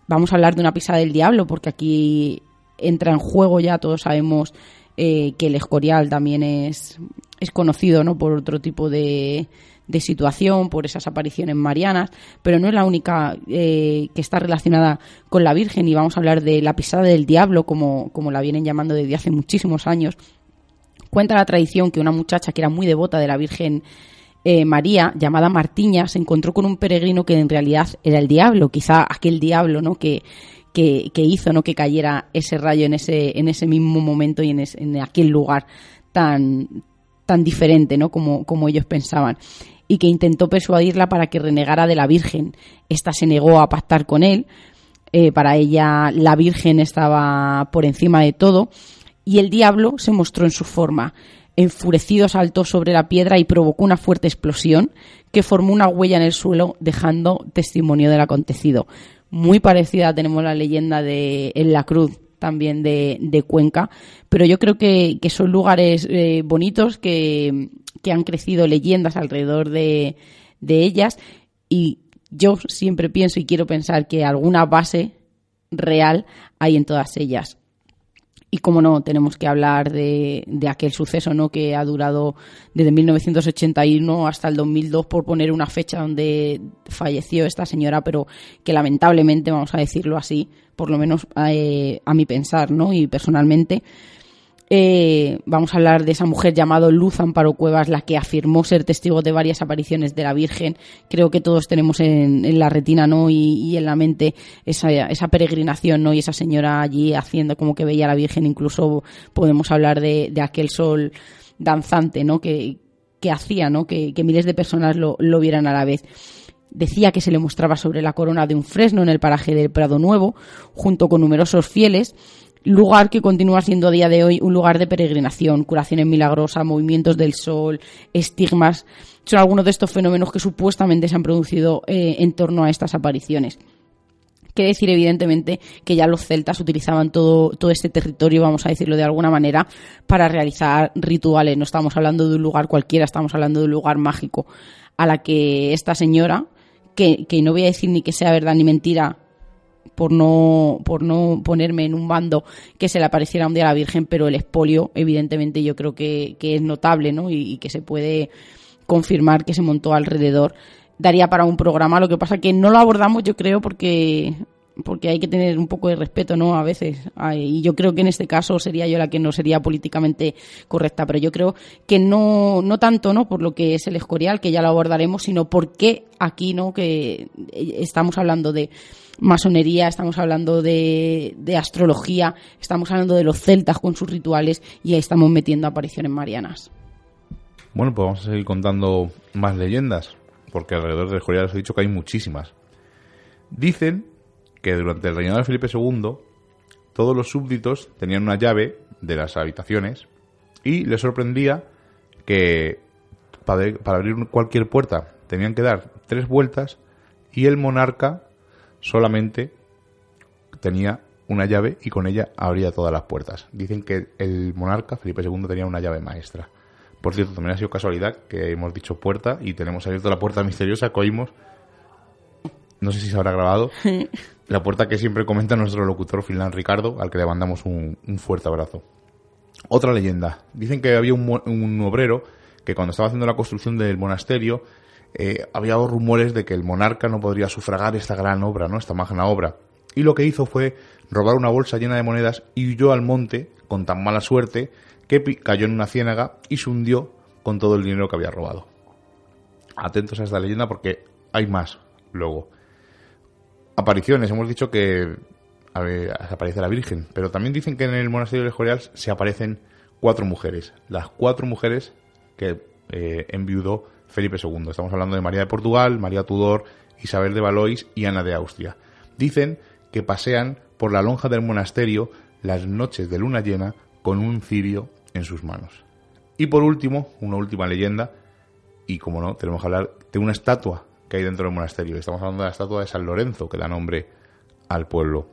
Vamos a hablar de una pisada del diablo, porque aquí entra en juego ya, todos sabemos eh, que el escorial también es, es conocido ¿no? por otro tipo de, de situación, por esas apariciones marianas, pero no es la única eh, que está relacionada con la Virgen y vamos a hablar de la pisada del diablo, como, como la vienen llamando desde hace muchísimos años. Cuenta la tradición que una muchacha que era muy devota de la Virgen eh, María, llamada Martiña, se encontró con un peregrino que en realidad era el diablo, quizá aquel diablo, ¿no? Que, que, hizo, ¿no? Que cayera ese rayo en ese, en ese mismo momento y en, es- en aquel lugar tan, tan diferente, ¿no? Como, como ellos pensaban. Y que intentó persuadirla para que renegara de la Virgen. Esta se negó a pactar con él. Eh, para ella la Virgen estaba por encima de todo. Y el diablo se mostró en su forma. Enfurecido saltó sobre la piedra y provocó una fuerte explosión que formó una huella en el suelo dejando testimonio del acontecido. Muy parecida tenemos la leyenda de En la Cruz también de, de Cuenca, pero yo creo que, que son lugares eh, bonitos que, que han crecido leyendas alrededor de, de ellas y yo siempre pienso y quiero pensar que alguna base real hay en todas ellas. Y como no, tenemos que hablar de, de aquel suceso ¿no? que ha durado desde 1981 hasta el 2002, por poner una fecha donde falleció esta señora, pero que lamentablemente, vamos a decirlo así, por lo menos eh, a mi pensar ¿no? y personalmente, eh, vamos a hablar de esa mujer llamada Luz Amparo Cuevas, la que afirmó ser testigo de varias apariciones de la Virgen. Creo que todos tenemos en, la retina ¿no? y, en la mente esa, peregrinación ¿no? y esa señora allí haciendo como que veía a la Virgen. Incluso podemos hablar de, aquel sol danzante ¿no? que, hacía ¿no? que, que miles de personas lo, lo vieran a la vez. Decía que se le mostraba sobre la corona de un fresno en el paraje del Prado Nuevo, junto con numerosos fieles, lugar que continúa siendo a día de hoy un lugar de peregrinación, curaciones milagrosas, movimientos del sol, estigmas. Son algunos de estos fenómenos que supuestamente se han producido eh, en torno a estas apariciones. Quiere decir, evidentemente, que ya los celtas utilizaban todo, todo este territorio, vamos a decirlo de alguna manera, para realizar rituales. No estamos hablando de un lugar cualquiera, estamos hablando de un lugar mágico, a la que esta señora, que, que no voy a decir ni que sea verdad ni mentira, por no, por no ponerme en un bando que se le apareciera un día a la Virgen, pero el expolio, evidentemente, yo creo que, que es notable, ¿no? Y, y que se puede confirmar que se montó alrededor. Daría para un programa, lo que pasa que no lo abordamos, yo creo, porque porque hay que tener un poco de respeto, ¿no? A veces. Y yo creo que en este caso sería yo la que no sería políticamente correcta, pero yo creo que no, no tanto, ¿no? Por lo que es el escorial, que ya lo abordaremos, sino porque aquí, ¿no? Que estamos hablando de masonería, estamos hablando de, de astrología, estamos hablando de los celtas con sus rituales y ahí estamos metiendo apariciones marianas. Bueno, pues vamos a seguir contando más leyendas, porque alrededor del Escorial os he dicho que hay muchísimas. Dicen que durante el reinado de Felipe II, todos los súbditos tenían una llave de las habitaciones y les sorprendía que para, para abrir cualquier puerta tenían que dar tres vueltas y el monarca solamente tenía una llave y con ella abría todas las puertas. Dicen que el monarca, Felipe II, tenía una llave maestra. Por cierto, también ha sido casualidad que hemos dicho puerta y tenemos abierto la puerta misteriosa que oímos. No sé si se habrá grabado. La puerta que siempre comenta nuestro locutor Finlan Ricardo, al que le mandamos un, un fuerte abrazo. Otra leyenda. Dicen que había un, un obrero que cuando estaba haciendo la construcción del monasterio eh, había rumores de que el monarca no podría sufragar esta gran obra, ¿no? Esta magna obra. Y lo que hizo fue robar una bolsa llena de monedas y huyó al monte con tan mala suerte que cayó en una ciénaga y se hundió con todo el dinero que había robado. Atentos a esta leyenda porque hay más luego. Apariciones, hemos dicho que aparece la Virgen, pero también dicen que en el monasterio de Escorial se aparecen cuatro mujeres, las cuatro mujeres que eh, enviudó Felipe II. Estamos hablando de María de Portugal, María Tudor, Isabel de Valois y Ana de Austria. Dicen que pasean por la lonja del monasterio las noches de luna llena con un cirio en sus manos. Y por último, una última leyenda, y como no, tenemos que hablar de una estatua que hay dentro del monasterio. Estamos hablando de la estatua de San Lorenzo, que da nombre al pueblo.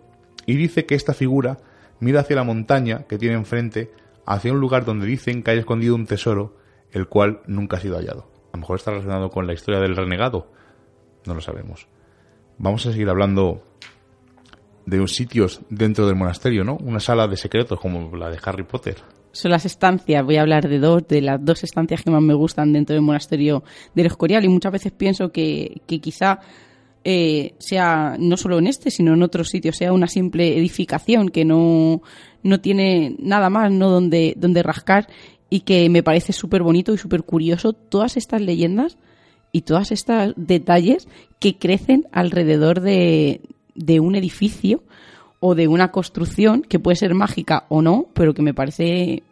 Y dice que esta figura mira hacia la montaña que tiene enfrente, hacia un lugar donde dicen que hay escondido un tesoro, el cual nunca ha sido hallado. A lo mejor está relacionado con la historia del renegado. No lo sabemos. Vamos a seguir hablando de sitios dentro del monasterio, ¿no? Una sala de secretos como la de Harry Potter. Son las estancias, voy a hablar de dos, de las dos estancias que más me gustan dentro del monasterio del Escorial y muchas veces pienso que, quizá eh, sea no solo en este, sino en otros sitios, sea una simple edificación que no, no tiene nada más, no donde, donde rascar y que me parece súper bonito y súper curioso todas estas leyendas y todos estos detalles que crecen alrededor de, de un edificio o de una construcción que puede ser mágica o no, pero que me parece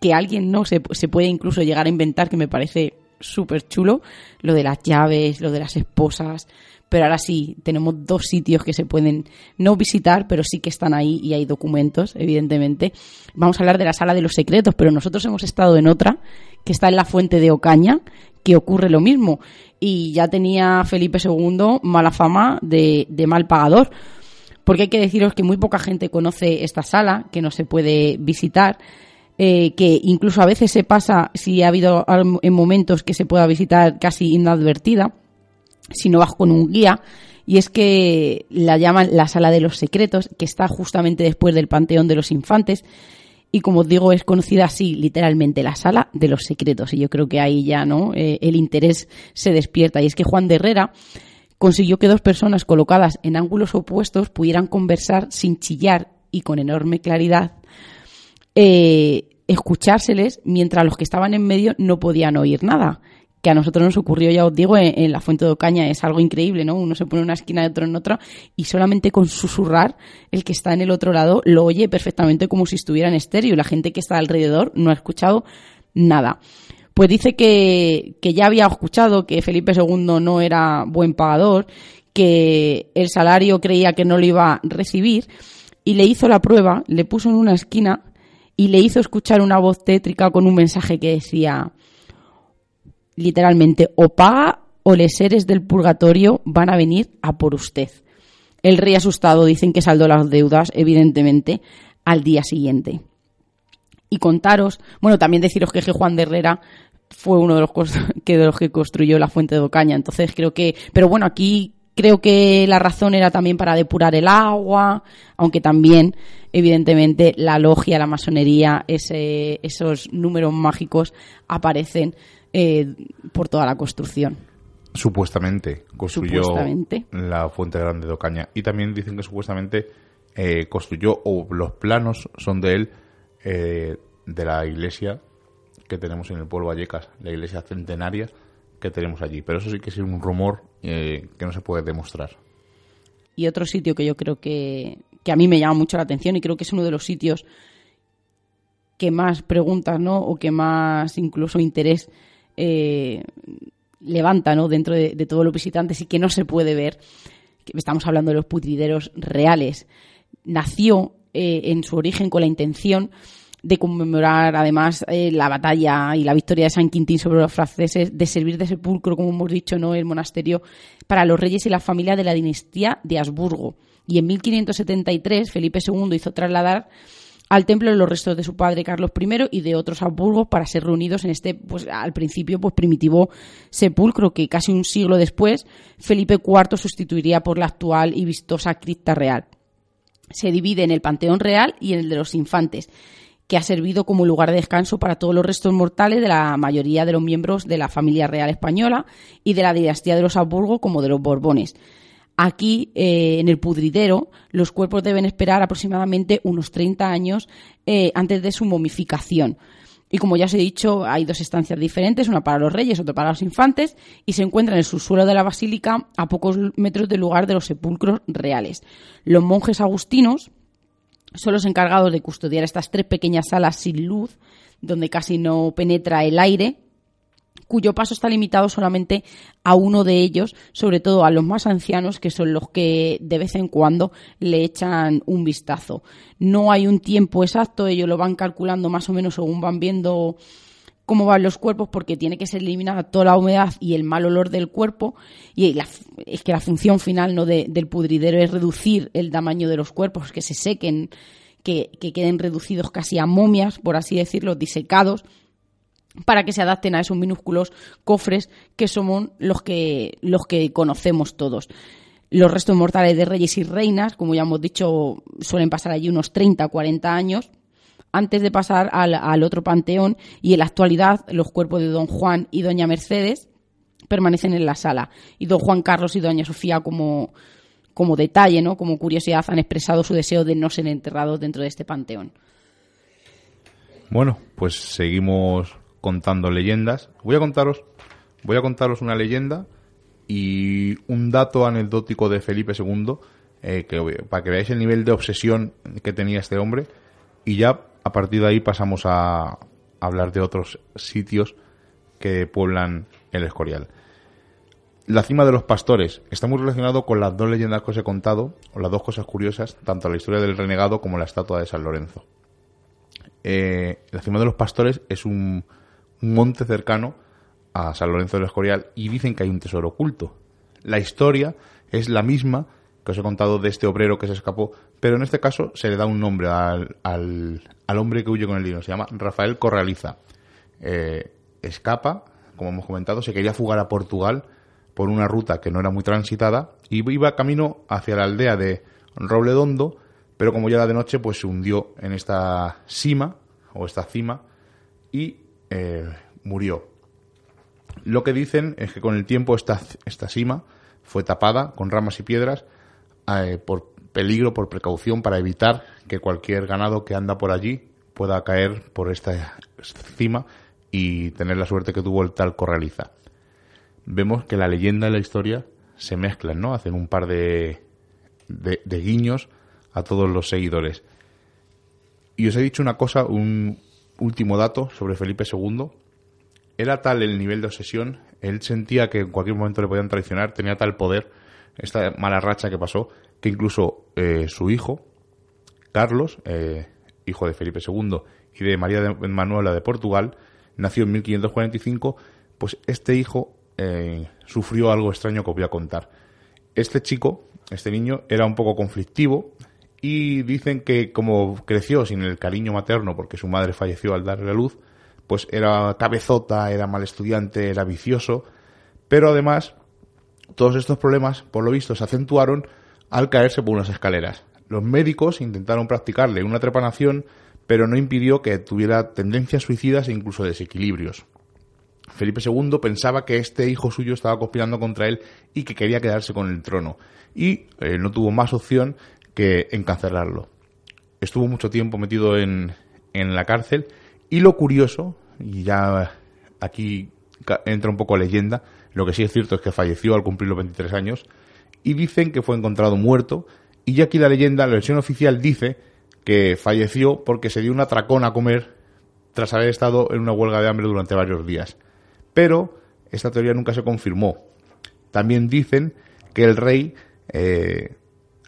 que alguien no se, se puede incluso llegar a inventar, que me parece súper chulo, lo de las llaves, lo de las esposas, pero ahora sí, tenemos dos sitios que se pueden no visitar, pero sí que están ahí y hay documentos, evidentemente. Vamos a hablar de la sala de los secretos, pero nosotros hemos estado en otra, que está en la fuente de Ocaña, que ocurre lo mismo. Y ya tenía Felipe II mala fama de, mal pagador. Porque hay que deciros que muy poca gente conoce esta sala, que no se puede visitar. Eh, que incluso a veces se pasa, si ha habido en momentos que se pueda visitar casi inadvertida, si no vas con un guía, y es que la llaman la sala de los secretos, que está justamente después del Panteón de los Infantes, y como os digo, es conocida así, literalmente, la sala de los secretos, y yo creo que ahí ya no eh, el interés se despierta, y es que Juan de Herrera consiguió que dos personas colocadas en ángulos opuestos pudieran conversar sin chillar y con enorme claridad, eh, escuchárseles mientras los que estaban en medio no podían oír nada que a nosotros nos ocurrió, ya os digo, en, la Fuente de Ocaña. Es algo increíble, ¿no? Uno se pone en una esquina de otro en otra y solamente con susurrar, el que está en el otro lado lo oye perfectamente como si estuviera en estéreo y la gente que está alrededor no ha escuchado nada. Pues dice que, que ya había escuchado que Felipe II no era buen pagador, que el salario creía que no lo iba a recibir y le hizo la prueba, le puso en una esquina y le hizo escuchar una voz tétrica con un mensaje que decía literalmente o paga o les seres del purgatorio van a venir a por usted. El rey asustado dicen que saldó las deudas, evidentemente, al día siguiente. Y contaros, bueno, también deciros que Juan de Herrera fue uno de los, que, de los que construyó la fuente de Ocaña, entonces creo que, pero bueno, aquí creo que la razón era también para depurar el agua, aunque también, evidentemente, la logia, la masonería, ese, esos números mágicos aparecen eh, por toda la construcción. Supuestamente construyó la Fuente Grande de Ocaña. Y también dicen que supuestamente eh, construyó, o los planos son de él, eh, de la iglesia que tenemos en el pueblo Vallecas, la iglesia centenaria que tenemos allí. Pero eso sí que es un rumor que no se puede demostrar. Y otro sitio que yo creo que, que a mí me llama mucho la atención y creo que es uno de los sitios que más preguntas, ¿no? O que más incluso interés eh, levanta ¿no? dentro de, todos los visitantes y que no se puede ver. Estamos hablando de los putrideros reales. Nació eh, en su origen con la intención de conmemorar además eh, la batalla y la victoria de San Quintín sobre los franceses, de servir de sepulcro, como hemos dicho, no el monasterio para los reyes y la familia de la dinastía de Habsburgo. Y en 1573 Felipe II hizo trasladar al templo los restos de su padre Carlos I y de otros Habsburgos para ser reunidos en este, pues al principio, pues primitivo sepulcro que casi un siglo después Felipe IV sustituiría por la actual y vistosa cripta real. Se divide en el Panteón Real y en el de los Infantes que ha servido como lugar de descanso para todos los restos mortales de la mayoría de los miembros de la familia real española y de la dinastía de los Habsburgo como de los Borbones. Aquí, eh, en el pudridero, los cuerpos deben esperar aproximadamente unos 30 años eh, antes de su momificación. Y como ya os he dicho, hay dos estancias diferentes, una para los reyes, otra para los infantes, y se encuentra en el subsuelo de la basílica a pocos metros del lugar de los sepulcros reales. Los monjes agustinos son los encargados de custodiar estas tres pequeñas salas sin luz, donde casi no penetra el aire, cuyo paso está limitado solamente a uno de ellos, sobre todo a los más ancianos, que son los que de vez en cuando le echan un vistazo. No hay un tiempo exacto, ellos lo van calculando más o menos según van viendo cómo van los cuerpos porque tiene que ser eliminada toda la humedad y el mal olor del cuerpo y es que la función final ¿no? del pudridero es reducir el tamaño de los cuerpos, que se sequen, que, que queden reducidos casi a momias, por así decirlo, disecados para que se adapten a esos minúsculos cofres que somos los que, los que conocemos todos. Los restos mortales de reyes y reinas, como ya hemos dicho, suelen pasar allí unos 30 o 40 años antes de pasar al, otro panteón y en la actualidad los cuerpos de don Juan y doña Mercedes permanecen en la sala y don Juan Carlos y doña Sofía como, como detalle, ¿no? como curiosidad, han expresado su deseo de no ser enterrados dentro de este panteón. Bueno, pues seguimos contando leyendas. Voy a contaros, voy a contaros una leyenda y un dato anecdótico de Felipe II, eh, que, para que veáis el nivel de obsesión que tenía este hombre. Y ya a partir de ahí pasamos a hablar de otros sitios que pueblan el Escorial. La cima de los pastores está muy relacionado con las dos leyendas que os he contado, o las dos cosas curiosas, tanto la historia del renegado como la estatua de San Lorenzo. Eh, la cima de los pastores es un, un monte cercano a San Lorenzo del Escorial y dicen que hay un tesoro oculto. La historia es la misma que os he contado de este obrero que se escapó, pero en este caso se le da un nombre al, al, hombre que huye con el dinero. Se llama Rafael Corraliza. Eh, escapa, como hemos comentado, se quería fugar a Portugal por una ruta que no era muy transitada y iba camino hacia la aldea de Robledondo, pero como ya era de noche, pues se hundió en esta cima o esta cima y eh, murió. Lo que dicen es que con el tiempo esta, esta cima fue tapada con ramas y piedras eh, por peligro, por precaución, para evitar que cualquier ganado que anda por allí pueda caer por esta cima y tener la suerte que tuvo el tal Corraliza. Vemos que la leyenda y la historia se mezclan, ¿no? Hacen un par de, de guiños a todos los seguidores. Y os he dicho una cosa, un, último dato sobre Felipe II. Era tal el nivel de obsesión, él sentía que en cualquier momento le podían traicionar, tenía tal poder, esta mala racha que pasó, que incluso eh, su hijo, Carlos, eh, hijo de Felipe II y de María de Manuela de Portugal, nació en 1545, pues este hijo eh, sufrió algo extraño que os voy a contar. Este chico, este niño, era un poco conflictivo, y dicen que como creció sin el cariño materno porque su madre falleció al darle la luz, pues era cabezota, era mal estudiante, era vicioso, pero además todos estos problemas, por lo visto, se acentuaron al caerse por unas escaleras. Los médicos intentaron practicarle una trepanación, pero no impidió que tuviera tendencias suicidas e incluso desequilibrios. Felipe II pensaba que este hijo suyo estaba conspirando contra él y que quería quedarse con el trono. Y eh, no tuvo más opción que encarcelarlo. Estuvo mucho tiempo metido en, en la cárcel y lo curioso, y ya aquí entra un poco leyenda, lo que sí es cierto es que falleció al cumplir los 23 años y dicen que fue encontrado muerto y ya aquí la leyenda, la versión oficial dice que falleció porque se dio una tracón a comer tras haber estado en una huelga de hambre durante varios días. Pero esta teoría nunca se confirmó. También dicen que el rey eh,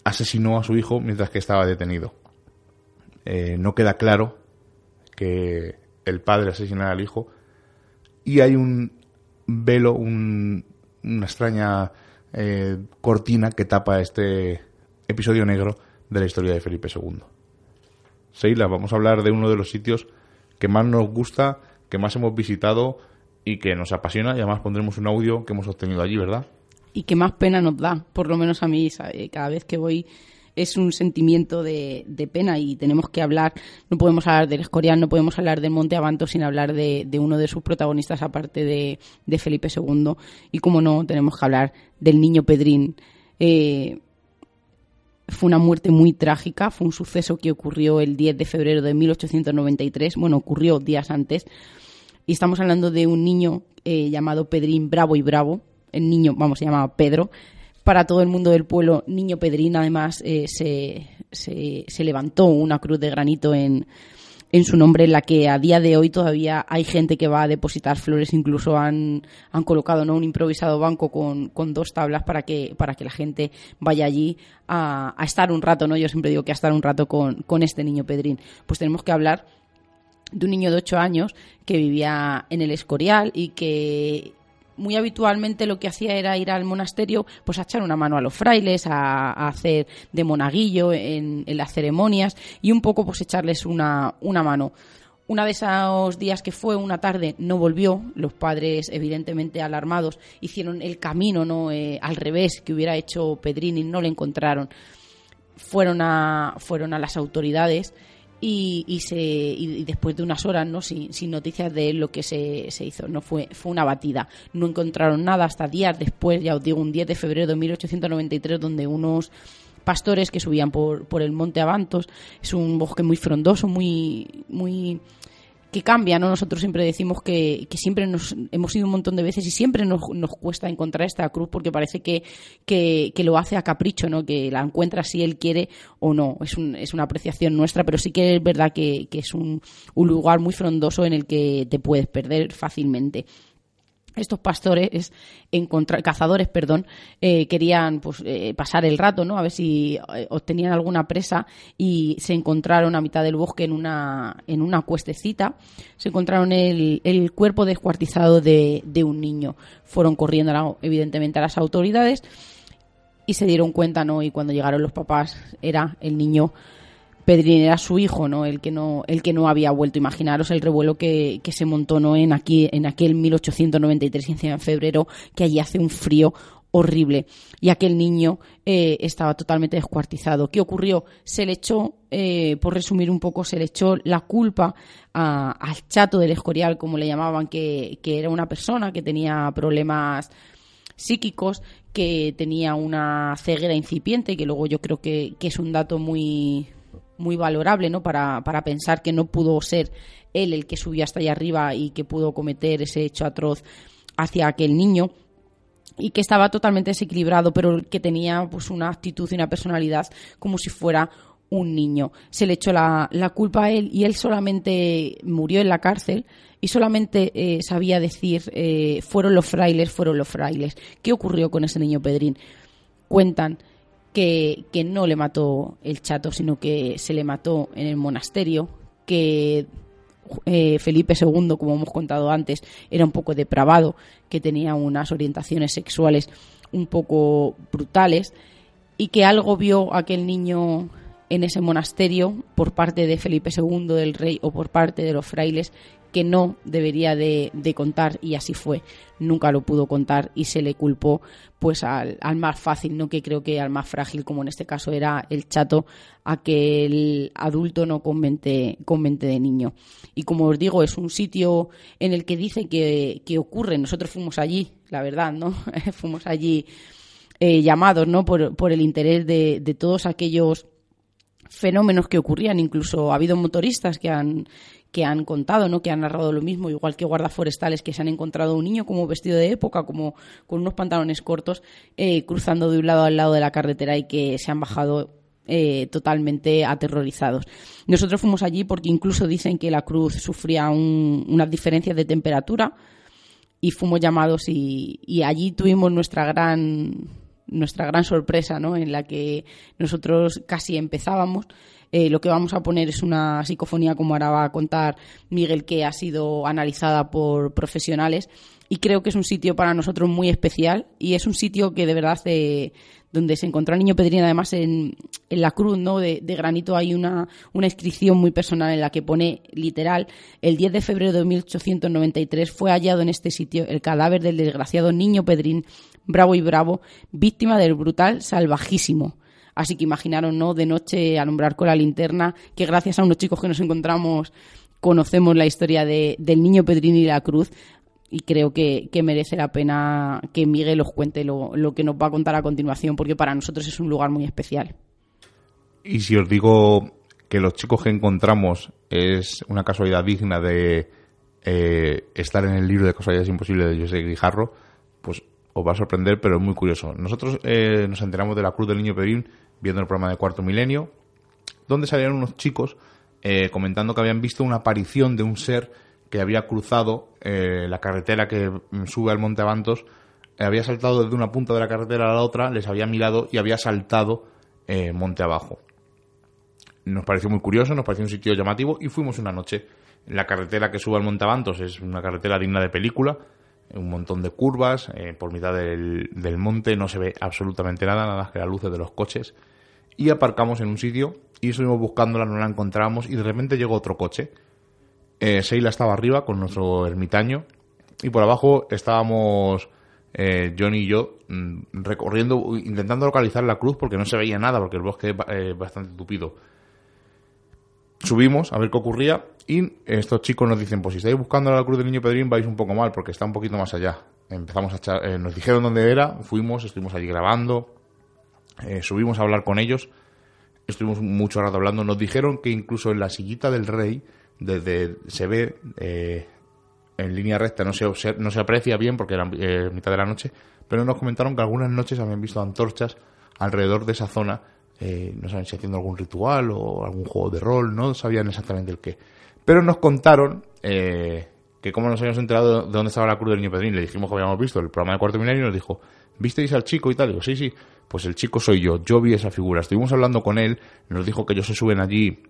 asesinó a su hijo mientras que estaba detenido. Eh, no queda claro que el padre asesinara al hijo y hay un velo, una extraña eh, cortina que tapa este episodio negro de la historia de Felipe II. Seila, vamos a hablar de uno de los sitios que más nos gusta, que más hemos visitado y que nos apasiona y además pondremos un audio que hemos obtenido allí, ¿verdad? Y que más pena nos da, por lo menos a mí, cada vez que voy es un sentimiento de, pena y tenemos que hablar, no podemos hablar del Escorial, no podemos hablar del Monte Avanto sin hablar de, uno de sus protagonistas aparte de, Felipe II y como no, tenemos que hablar del niño Pedrín. Eh, fue una muerte muy trágica, fue un suceso que ocurrió el 10 de febrero de 1893, bueno, ocurrió días antes, y estamos hablando de un niño eh, llamado Pedrín Bravo y Bravo, el niño, vamos, se llamaba Pedro, para todo el mundo del pueblo, Niño Pedrín, además eh, se, se, levantó una cruz de granito en, en su nombre, en la que a día de hoy todavía hay gente que va a depositar flores, incluso han, han colocado ¿no? un improvisado banco con, con, dos tablas para que, para que la gente vaya allí a, a, estar un rato, ¿no? Yo siempre digo que a estar un rato con, con este niño Pedrín. Pues tenemos que hablar de un niño de ocho años que vivía en el Escorial y que muy habitualmente lo que hacía era ir al monasterio pues a echar una mano a los frailes, a, hacer de monaguillo en, las ceremonias y un poco pues echarles una, una mano. Una de esos días que fue una tarde no volvió, los padres evidentemente alarmados hicieron el camino no eh, al revés que hubiera hecho Pedrini, no le encontraron. Fueron a, fueron a las autoridades y, se, y después de unas horas no sin, noticias de lo que se, se, hizo no fue fue una batida. No encontraron nada hasta días después ya os digo un 10 de febrero de 1893 donde unos pastores que subían por, por el monte Avantos es un bosque muy frondoso muy muy que cambia, ¿no? Nosotros siempre decimos que, siempre nos hemos ido un montón de veces y siempre nos, nos cuesta encontrar esta cruz porque parece que, que, lo hace a capricho, ¿no? Que la encuentra si él quiere o no. Es, un, es una apreciación nuestra, pero sí que es verdad que, que es un, un lugar muy frondoso en el que te puedes perder fácilmente estos pastores, cazadores, perdón, eh, querían pues, eh, pasar el rato, ¿no? A ver si eh, obtenían alguna presa y se encontraron a mitad del bosque en una, en una cuestecita, se encontraron el, el cuerpo descuartizado de, de, un niño. Fueron corriendo, evidentemente, a las autoridades y se dieron cuenta, ¿no? Y cuando llegaron los papás era el niño Pedrín era su hijo, ¿no? El que no, el que no había vuelto. Imaginaros el revuelo que, que se montó, ¿no? En aquí, en aquel 1893, en febrero, que allí hace un frío horrible. Y aquel niño eh, estaba totalmente descuartizado. ¿Qué ocurrió? Se le echó, eh, por resumir un poco, se le echó la culpa al chato del escorial, como le llamaban, que, que era una persona que tenía problemas psíquicos, que tenía una ceguera incipiente, que luego yo creo que, que es un dato muy, muy valorable ¿no? para, para pensar que no pudo ser él el que subió hasta allá arriba y que pudo cometer ese hecho atroz hacia aquel niño y que estaba totalmente desequilibrado, pero que tenía pues una actitud y una personalidad como si fuera un niño. Se le echó la, la culpa a él y él solamente murió en la cárcel y solamente eh, sabía decir eh, fueron los frailes, fueron los frailes. ¿Qué ocurrió con ese niño Pedrín? Cuentan que, que no le mató el chato, sino que se le mató en el monasterio, que eh, Felipe II, como hemos contado antes, era un poco depravado, que tenía unas orientaciones sexuales un poco brutales y que algo vio aquel niño en ese monasterio por parte de Felipe II del rey o por parte de los frailes que no debería de, contar y así fue. Nunca lo pudo contar y se le culpó pues al, más fácil, no que creo que al más frágil, como en este caso era el chato, a que el adulto no convente de niño. Y como os digo, es un sitio en el que dice que, ocurre. Nosotros fuimos allí, la verdad, ¿no? fuimos allí eh, llamados, ¿no? Por, por el interés de, de todos aquellos fenómenos que ocurrían. Incluso ha habido motoristas que han, que han contado, ¿no? que han narrado lo mismo, igual que guardas forestales que se han encontrado un niño como vestido de época, como con unos pantalones cortos, eh, cruzando de un lado al lado de la carretera y que se han bajado eh, totalmente aterrorizados. Nosotros fuimos allí porque incluso dicen que la cruz sufría unas diferencias de temperatura y fuimos llamados y, y allí tuvimos nuestra gran nuestra gran sorpresa, ¿no? En la que nosotros casi empezábamos eh, lo que vamos a poner es una psicofonía, como ahora va a contar Miguel, que ha sido analizada por profesionales. Y creo que es un sitio para nosotros muy especial y es un sitio que de verdad eh, donde se encontró el niño Pedrín, además en, la cruz ¿no? de, granito hay una, una, inscripción muy personal en la que pone literal, el 10 de febrero de 1893 fue hallado en este sitio el cadáver del desgraciado niño Pedrín, bravo y bravo, víctima del brutal salvajísimo Así que imaginaron, ¿no? De noche alumbrar con la linterna, que gracias a unos chicos que nos encontramos conocemos la historia de, del niño Pedrini y la cruz y creo que, merece la pena que Miguel os cuente lo, lo, que nos va a contar a continuación, porque para nosotros es un lugar muy especial. Y si os digo que los chicos que encontramos es una casualidad digna de eh, estar en el libro de casualidades imposibles de José Guijarro, pues os va a sorprender, pero es muy curioso. Nosotros eh, nos enteramos de la Cruz del Niño Pedrín viendo el programa de Cuarto Milenio, donde salían unos chicos eh, comentando que habían visto una aparición de un ser que había cruzado eh, la carretera que sube al Monte Avantos, había saltado desde una punta de la carretera a la otra, les había mirado y había saltado eh, monte abajo. Nos pareció muy curioso, nos pareció un sitio llamativo y fuimos una noche. La carretera que sube al Monte Avantos es una carretera digna de película, un montón de curvas, eh, por mitad del, del, monte no se ve absolutamente nada, nada más que las luces de los coches. Y aparcamos en un sitio y estuvimos buscándola, no la encontramos y de repente llegó otro coche eh, Seila estaba arriba con nuestro ermitaño y por abajo estábamos eh, Johnny y yo mm, recorriendo, intentando localizar la cruz porque no se veía nada, porque el bosque es eh, bastante tupido. Subimos a ver qué ocurría y estos chicos nos dicen, pues si estáis buscando la cruz del niño Pedrín vais un poco mal porque está un poquito más allá. Empezamos a echar, eh, nos dijeron dónde era, fuimos, estuvimos allí grabando, eh, subimos a hablar con ellos, estuvimos mucho rato hablando, nos dijeron que incluso en la sillita del rey desde se ve eh, en línea recta, no se, no se aprecia bien porque era eh, mitad de la noche, pero nos comentaron que algunas noches habían visto antorchas alrededor de esa zona, eh, no saben si haciendo algún ritual o algún juego de rol, no sabían exactamente el qué. Pero nos contaron que como nos habíamos enterado de dónde estaba la cruz del niño Pedrín, le dijimos que habíamos visto el programa de Cuarto Milenio y nos dijo, ¿visteis al chico y tal? Digo, sí, sí, pues el chico soy yo, yo vi esa figura. Estuvimos hablando con él, nos dijo que ellos se suben allí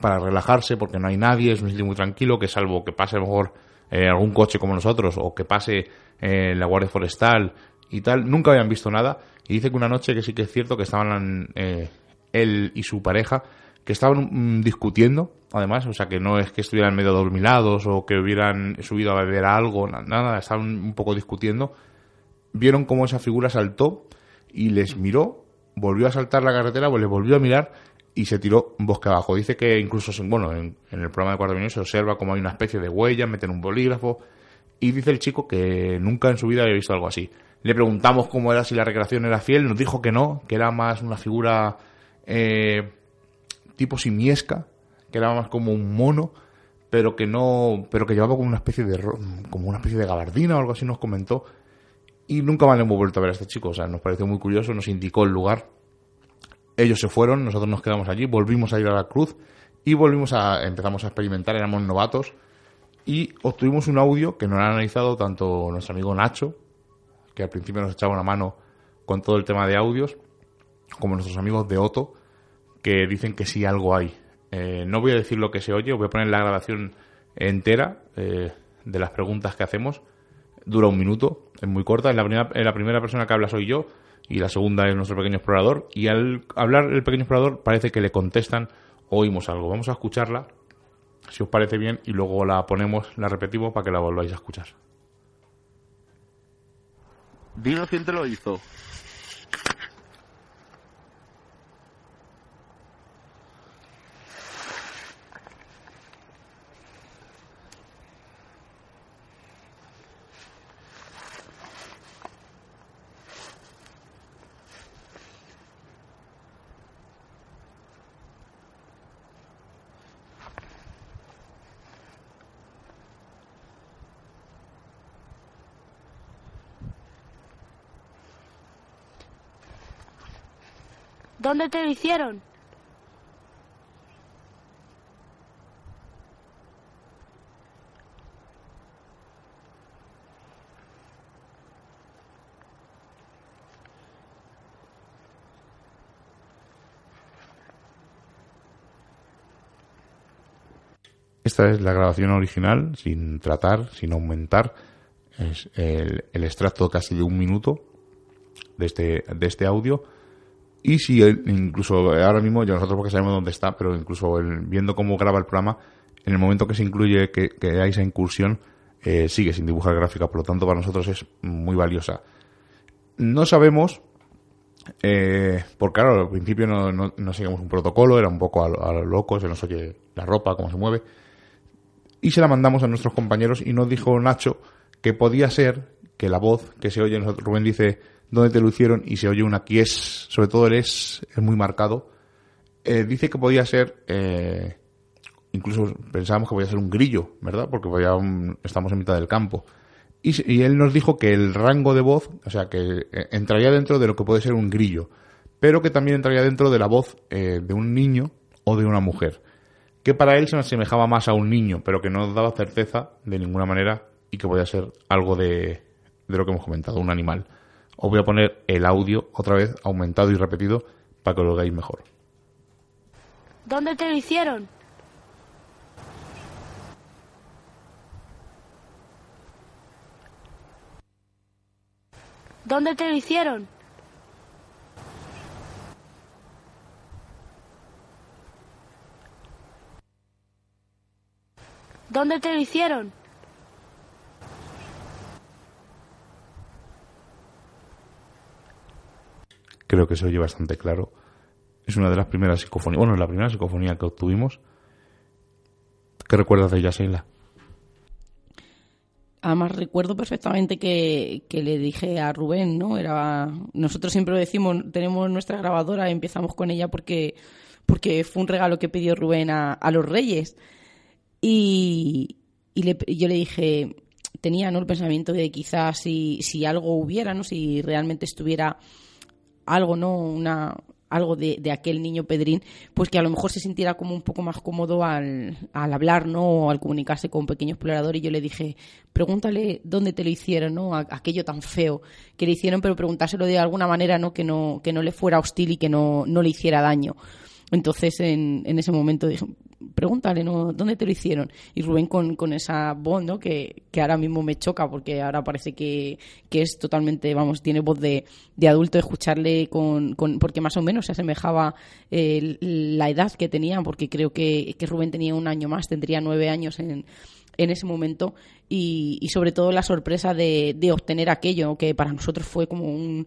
para relajarse porque no hay nadie, es un sitio muy tranquilo, que salvo que pase mejor eh, algún coche como nosotros o que pase eh, la Guardia Forestal y tal, nunca habían visto nada. Y dice que una noche que sí que es cierto que estaban eh, él y su pareja, que estaban mm, discutiendo, además, o sea que no es que estuvieran medio dormilados o que hubieran subido a beber algo, nada, estaban un poco discutiendo. Vieron cómo esa figura saltó y les miró, volvió a saltar la carretera, pues les volvió a mirar y se tiró bosque abajo. Dice que incluso, bueno, en, el programa de cuarto minuto se observa como hay una especie de huella, meten un bolígrafo y dice el chico que nunca en su vida había visto algo así. Le preguntamos cómo era, si la recreación era fiel, nos dijo que no, que era más una figura eh, tipo simiesca, que era más como un mono, pero que no, pero que llevaba como una especie de como una especie de gabardina o algo así nos comentó. Y nunca más le hemos vuelto a ver a este chico, o sea, nos pareció muy curioso, nos indicó el lugar ellos se fueron, nosotros nos quedamos allí, volvimos a ir a la cruz y volvimos a empezamos a experimentar, éramos novatos y obtuvimos un audio que nos ha analizado tanto nuestro amigo Nacho, que al principio nos echaba una mano con todo el tema de audios, como nuestros amigos de Otto, que dicen que sí algo hay. Eh, no voy a decir lo que se oye, voy a poner la grabación entera eh, de las preguntas que hacemos. Dura un minuto, es muy corta. En la, primera, la primera persona que habla soy yo y la segunda es nuestro pequeño explorador. Y al hablar el pequeño explorador parece que le contestan, oímos algo. Vamos a escucharla, si os parece bien, y luego la ponemos, la repetimos para que la volváis a escuchar. Dino quién te lo hizo. ¿Dónde te lo hicieron? Esta es la grabación original, sin tratar, sin aumentar. Es el, extracto casi de un minuto de este, de este audio y si incluso ahora mismo, ya nosotros porque sabemos dónde está, pero incluso viendo cómo graba el programa, en el momento que se incluye que, hay esa incursión, eh, sigue sin dibujar gráfica, por lo tanto para nosotros es muy valiosa. No sabemos Eh, porque claro, al principio no, no, no seguimos un protocolo, era un poco a, a lo loco, se nos oye la ropa, cómo se mueve. Y se la mandamos a nuestros compañeros y nos dijo Nacho que podía ser que la voz que se oye, nosotros- Rubén dice dónde te lo hicieron y se oye una que es, sobre todo el es, es muy marcado. Eh, dice que podía ser, eh, incluso pensábamos que podía ser un grillo, ¿verdad? Porque podía estamos en mitad del campo. Y, y él nos dijo que el rango de voz, o sea, que eh, entraría dentro de lo que puede ser un grillo, pero que también entraría dentro de la voz eh, de un niño o de una mujer, que para él se asemejaba más a un niño, pero que no daba certeza de ninguna manera y que podía ser algo de, de lo que hemos comentado, un animal. Os voy a poner el audio otra vez aumentado y repetido para que lo veáis mejor. ¿Dónde te lo hicieron? ¿Dónde te lo hicieron? ¿Dónde te lo hicieron? Creo que se oye bastante claro. Es una de las primeras psicofonías, bueno, la primera psicofonía que obtuvimos. ¿Qué recuerdas de ella, Sheila? Además recuerdo perfectamente que, que le dije a Rubén, ¿no? Era nosotros siempre lo decimos, tenemos nuestra grabadora, empezamos con ella porque porque fue un regalo que pidió Rubén a, los Reyes. Y, y yo le dije, tenía ¿no? el pensamiento de quizás si, si algo hubiera, ¿no? Si realmente estuviera algo, ¿no? Una, algo de, de aquel niño Pedrín, pues que a lo mejor se sintiera como un poco más cómodo al, al hablar, ¿no? O al comunicarse con pequeños exploradores. Y yo le dije, pregúntale dónde te lo hicieron, ¿no? Aquello tan feo que le hicieron, pero preguntárselo de alguna manera, ¿no? Que no, que no le fuera hostil y que no, no le hiciera daño. Entonces, en, en ese momento dije, pregúntale, ¿no? ¿Dónde te lo hicieron? Y Rubén con, con esa voz, ¿no? Que, que ahora mismo me choca porque ahora parece que, que es totalmente, vamos, tiene voz de, de adulto, escucharle con, con, porque más o menos se asemejaba eh, la edad que tenía, porque creo que, que Rubén tenía un año más, tendría nueve años en, en ese momento y, y sobre todo la sorpresa de, de obtener aquello que para nosotros fue como un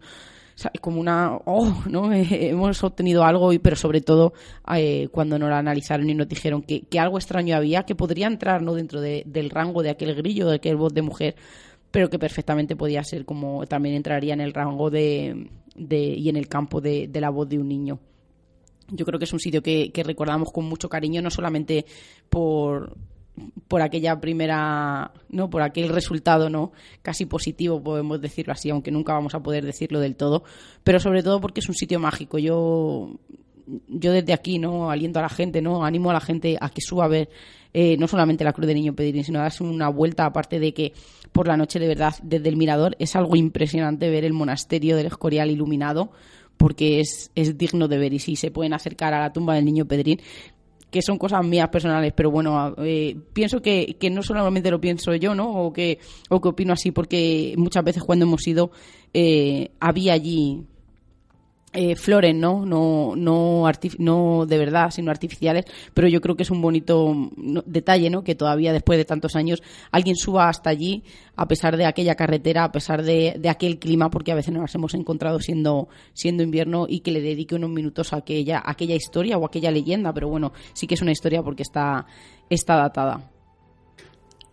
¿sabes? como una oh no hemos obtenido algo pero sobre todo eh, cuando nos la analizaron y nos dijeron que, que algo extraño había que podría entrar no dentro de- del rango de aquel grillo de aquel voz de mujer pero que perfectamente podía ser como también entraría en el rango de, de y en el campo de, de la voz de un niño yo creo que es un sitio que, que recordamos con mucho cariño, no solamente por, por aquella primera, no, por aquel resultado, no, casi positivo, podemos decirlo así, aunque nunca vamos a poder decirlo del todo, pero sobre todo porque es un sitio mágico. Yo, yo desde aquí, no, aliento a la gente, no, animo a la gente a que suba a ver eh, no solamente la Cruz de Niño Pedrín, sino a darse una vuelta, aparte de que por la noche de verdad desde el mirador es algo impresionante ver el monasterio del Escorial iluminado porque es, es digno de ver. Y si se pueden acercar a la tumba del niño Pedrín que son cosas mías personales, pero bueno, eh, pienso que, que no solamente lo pienso yo, ¿no? O que, o que opino así, porque muchas veces cuando hemos ido eh, había allí eh, flores, ¿no? No, no, no de verdad, sino artificiales, pero yo creo que es un bonito no, detalle, ¿no? Que todavía después de tantos años alguien suba hasta allí, a pesar de aquella carretera, a pesar de, de aquel clima, porque a veces nos hemos encontrado siendo, siendo invierno y que le dedique unos minutos a aquella, a aquella historia o aquella leyenda, pero bueno, sí que es una historia porque está, está datada.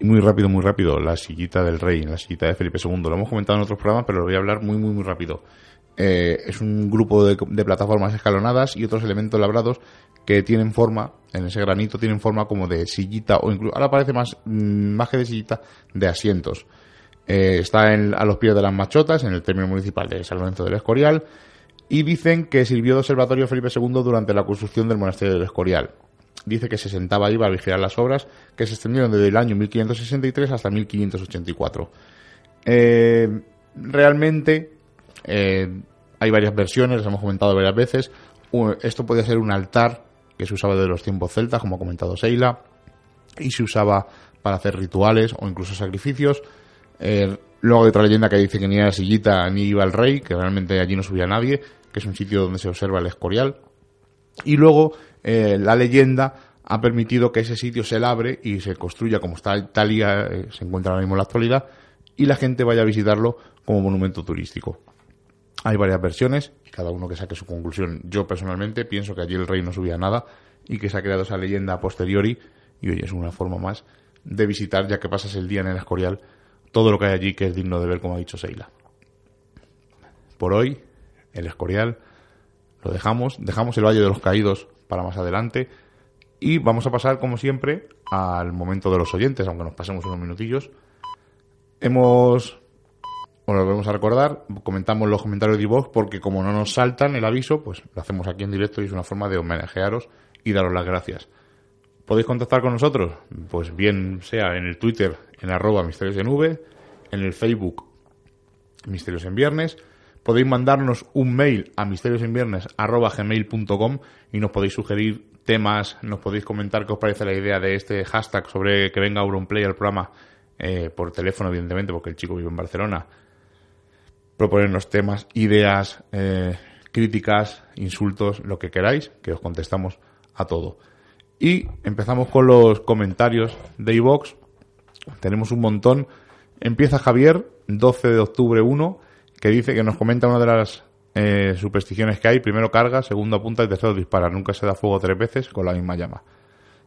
Muy rápido, muy rápido, la sillita del rey, la sillita de Felipe II. Lo hemos comentado en otros programas, pero lo voy a hablar muy, muy, muy rápido. Eh, es un grupo de, plataformas escalonadas y otros elementos labrados que tienen forma, en ese granito tienen forma como de sillita, o incluso, ahora parece más, mm, más que de sillita, de asientos. Eh, está a los pies de las machotas, en el término municipal de San Lorenzo del Escorial, y dicen que sirvió de observatorio Felipe II durante la construcción del monasterio del Escorial. Dice que se sentaba ahí para vigilar las obras que se extendieron desde el año 1563 hasta 1584. Eh, realmente eh, hay varias versiones, las hemos comentado varias veces. Esto podía ser un altar que se usaba de los tiempos celtas, como ha comentado Seila, y se usaba para hacer rituales o incluso sacrificios. Eh, luego hay otra leyenda que dice que ni era sillita ni iba el rey, que realmente allí no subía nadie, que es un sitio donde se observa el escorial. Y luego eh, la leyenda ha permitido que ese sitio se labre y se construya como está Italia, eh, se encuentra ahora mismo en la actualidad, y la gente vaya a visitarlo como monumento turístico. Hay varias versiones y cada uno que saque su conclusión. Yo personalmente pienso que allí el rey no subía nada y que se ha creado esa leyenda a posteriori y hoy es una forma más de visitar, ya que pasas el día en el Escorial, todo lo que hay allí que es digno de ver, como ha dicho Seila. Por hoy, el Escorial lo dejamos, dejamos el Valle de los Caídos para más adelante y vamos a pasar, como siempre, al momento de los oyentes, aunque nos pasemos unos minutillos. Hemos, bueno, lo vamos a recordar, comentamos los comentarios de iVoox porque como no nos saltan el aviso, pues lo hacemos aquí en directo y es una forma de homenajearos y daros las gracias. ¿Podéis contactar con nosotros? Pues bien sea en el Twitter, en arroba misterios en V, en el Facebook Misterios en Viernes, podéis mandarnos un mail a misteriosenviernes.gmail.com y nos podéis sugerir temas, nos podéis comentar qué os parece la idea de este hashtag sobre que venga Auronplay al programa eh, por teléfono, evidentemente, porque el chico vive en Barcelona. Proponernos temas, ideas, eh, críticas, insultos, lo que queráis, que os contestamos a todo. Y empezamos con los comentarios de iVox. Tenemos un montón. Empieza Javier, 12 de octubre 1 que dice que nos comenta una de las eh, supersticiones que hay. Primero carga, segundo apunta y tercero dispara. Nunca se da fuego tres veces con la misma llama.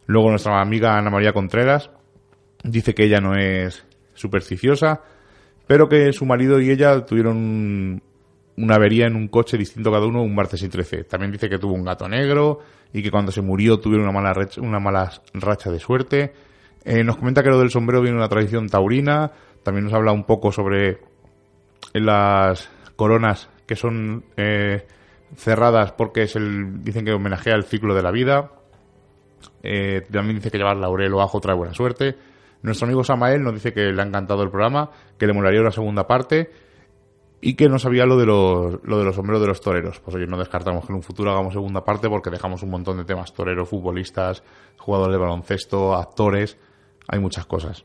Luego nuestra amiga Ana María Contreras dice que ella no es supersticiosa, pero que su marido y ella tuvieron una avería en un coche distinto cada uno un martes y 13. También dice que tuvo un gato negro y que cuando se murió tuvieron una mala, una mala racha de suerte. Eh, nos comenta que lo del sombrero viene de una tradición taurina. También nos habla un poco sobre las coronas que son eh, cerradas porque es el dicen que homenajea el ciclo de la vida. Eh, también dice que llevar laurel o ajo trae buena suerte. Nuestro amigo Samael nos dice que le ha encantado el programa, que le molaría una segunda parte y que no sabía lo de los, lo de los sombreros de los toreros. Pues oye, no descartamos que en un futuro hagamos segunda parte porque dejamos un montón de temas toreros, futbolistas, jugadores de baloncesto, actores, hay muchas cosas.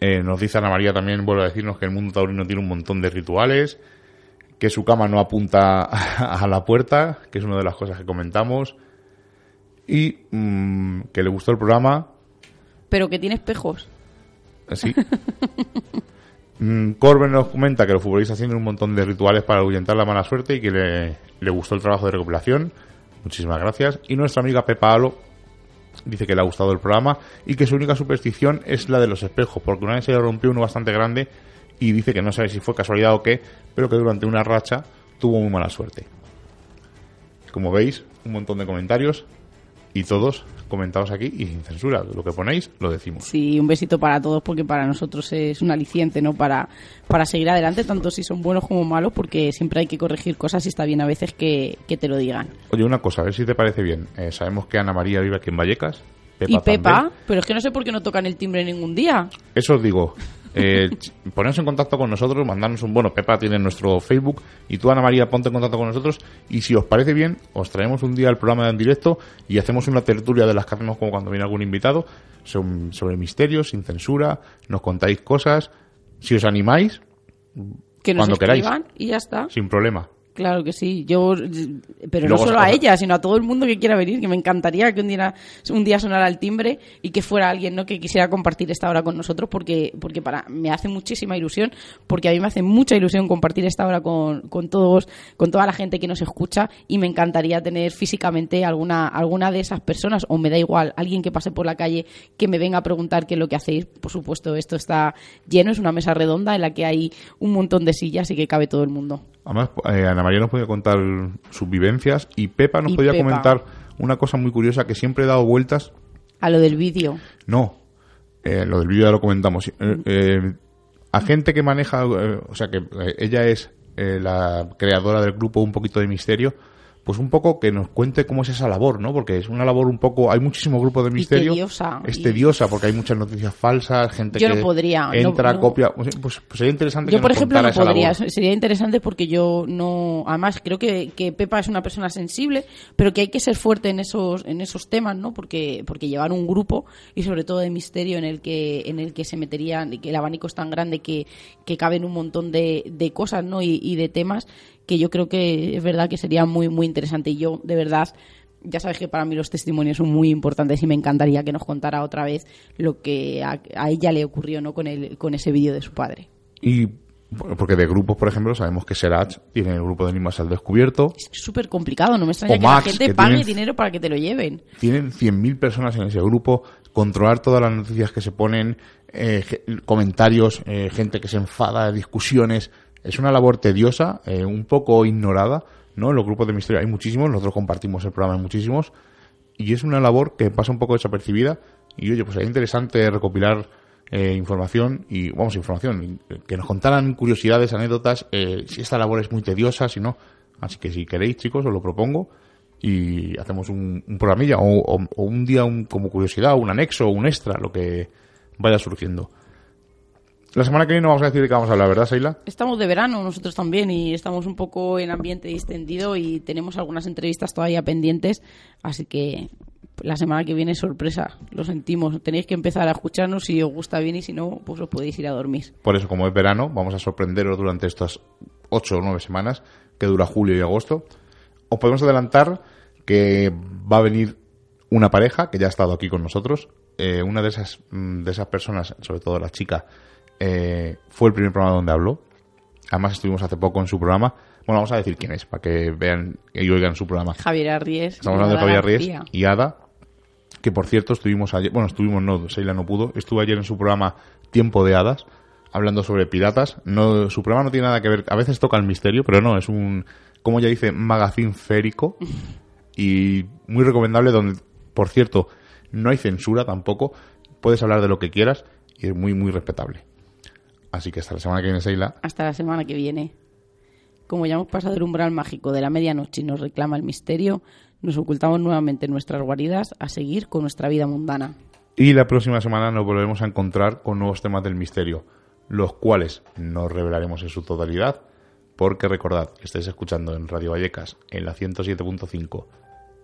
Eh, nos dice Ana María también, vuelve a decirnos que el mundo taurino tiene un montón de rituales, que su cama no apunta a la puerta, que es una de las cosas que comentamos, y mm, que le gustó el programa. Pero que tiene espejos. Sí. mm, nos comenta que los futbolistas tienen un montón de rituales para ahuyentar la mala suerte y que le, le gustó el trabajo de recopilación. Muchísimas gracias. Y nuestra amiga Pepa Alo dice que le ha gustado el programa y que su única superstición es la de los espejos, porque una vez se le rompió uno bastante grande y dice que no sabe si fue casualidad o qué, pero que durante una racha tuvo muy mala suerte. Como veis, un montón de comentarios y todos comentados aquí y sin censura. Lo que ponéis, lo decimos. Sí, un besito para todos porque para nosotros es un aliciente, ¿no? Para, para seguir adelante, tanto si son buenos como malos, porque siempre hay que corregir cosas y está bien a veces que, que te lo digan. Oye, una cosa, a ver si te parece bien. Eh, sabemos que Ana María vive aquí en Vallecas. Pepa y Pepa, también. pero es que no sé por qué no tocan el timbre ningún día. Eso os digo. Eh, poneros en contacto con nosotros, mandarnos un... Bueno, Pepa tiene nuestro Facebook y tú, Ana María, ponte en contacto con nosotros y si os parece bien, os traemos un día el programa en directo y hacemos una tertulia de las que hacemos como cuando viene algún invitado son- sobre misterios, sin censura, nos contáis cosas. Si os animáis, Que nos Cuando queráis. y ya está. sin problema. Claro que sí, yo, pero no solo a ella, sino a todo el mundo que quiera venir, que me encantaría que un día, un día sonara el timbre y que fuera alguien ¿no? que quisiera compartir esta hora con nosotros, porque, porque para, me hace muchísima ilusión, porque a mí me hace mucha ilusión compartir esta hora con, con todos, con toda la gente que nos escucha, y me encantaría tener físicamente alguna, alguna de esas personas, o me da igual, alguien que pase por la calle que me venga a preguntar qué es lo que hacéis. Por supuesto, esto está lleno, es una mesa redonda en la que hay un montón de sillas y que cabe todo el mundo. Además, eh, Ana María nos podía contar sus vivencias y Pepa nos Y podía Pepa. comentar una cosa muy curiosa que siempre he dado vueltas A lo del vídeo. No, eh, lo del vídeo ya lo comentamos. Eh, eh, a gente que maneja, o sea que ella es la creadora del grupo Un poquito de misterio, pues un poco que nos cuente cómo es esa labor, ¿no? Porque es una labor un poco, hay muchísimos grupos de misterio. tediosa, Es y- tediosa porque hay muchas noticias falsas, gente Yo no que podría, entra, no- no. copia, pues, pues sería interesante Yo, que por nos ejemplo, no podría. Sería interesante porque yo no. Además, creo que, que Pepa es una persona sensible, pero que hay que ser fuerte en esos, en esos temas, ¿no? Porque, porque llevar un grupo y sobre todo de misterio en el que, en el que se meterían, y que el abanico es tan grande que, que caben un montón de, de cosas, ¿no? Y, y de temas que yo creo que es verdad que sería muy, muy interesante. Y yo, de verdad. Ya sabes que para mí los testimonios son muy importantes y me encantaría que nos contara otra vez lo que a, a ella le ocurrió ¿no? con, el, con ese vídeo de su padre. Y Porque de grupos, por ejemplo, sabemos que Serach tiene el grupo de Enigmas al descubierto. Es súper complicado, no me extraña O que Max, la gente que pague tienen- dinero para que te lo lleven. Tienen 100.000 personas en ese grupo. Controlar todas las noticias que se ponen, eh, comentarios, eh, gente que se enfada, discusiones. Es una labor tediosa, eh, un poco ignorada, ¿no? En los grupos de misterio hay muchísimos, nosotros compartimos el programa en muchísimos. Y es una labor que pasa un poco desapercibida. Y oye, pues es interesante recopilar eh, información y, vamos, información, que nos contaran curiosidades, anécdotas, eh, si esta labor es muy tediosa, si no. Así que si queréis, chicos, os lo propongo y hacemos un, programilla o- o un día un, como curiosidad, un anexo, un extra, lo que vaya surgiendo. La semana que viene no vamos a decir de qué vamos a hablar, ¿verdad, Seila? Estamos de verano nosotros también y estamos un poco en ambiente distendido y tenemos algunas entrevistas todavía pendientes, así que la semana que viene sorpresa, lo sentimos. Tenéis que empezar a escucharnos si os gusta bien y si no, pues os podéis ir a dormir. Por eso, como es verano, vamos a sorprenderos durante estas ocho o nueve semanas que dura julio y agosto. Os podemos adelantar que va a venir una pareja que ya ha estado aquí con nosotros. Eh, una de esas, mm, de esas personas, sobre todo la chica, eh, fue el primer programa donde habló. Además, estuvimos hace poco en su programa. Bueno, vamos a decir quién es, para que vean y oigan su programa. Javier Arries. Estamos hablando de Javier Ries García. y Ada, que por cierto estuvimos ayer, bueno, estuvimos no, Seila no pudo, estuvo ayer en su programa Tiempo de Hadas, hablando sobre piratas. No, su programa no tiene nada que ver, a veces toca el misterio, pero no, es un, como ya dice, magazine férico y muy recomendable donde, por cierto, no hay censura tampoco, puedes hablar de lo que quieras y es muy, muy respetable. Así que hasta la semana que viene, Seila. Hasta la semana que viene. Como ya hemos pasado el umbral mágico de la medianoche y nos reclama el misterio, nos ocultamos nuevamente en nuestras guaridas a seguir con nuestra vida mundana. Y la próxima semana nos volveremos a encontrar con nuevos temas del misterio, los cuales no revelaremos en su totalidad, porque recordad que estáis escuchando en Radio Vallecas en la 107.5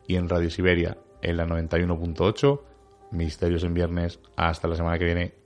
y en Radio Siberia en la 91.8, Misterios en Viernes. Hasta la semana que viene.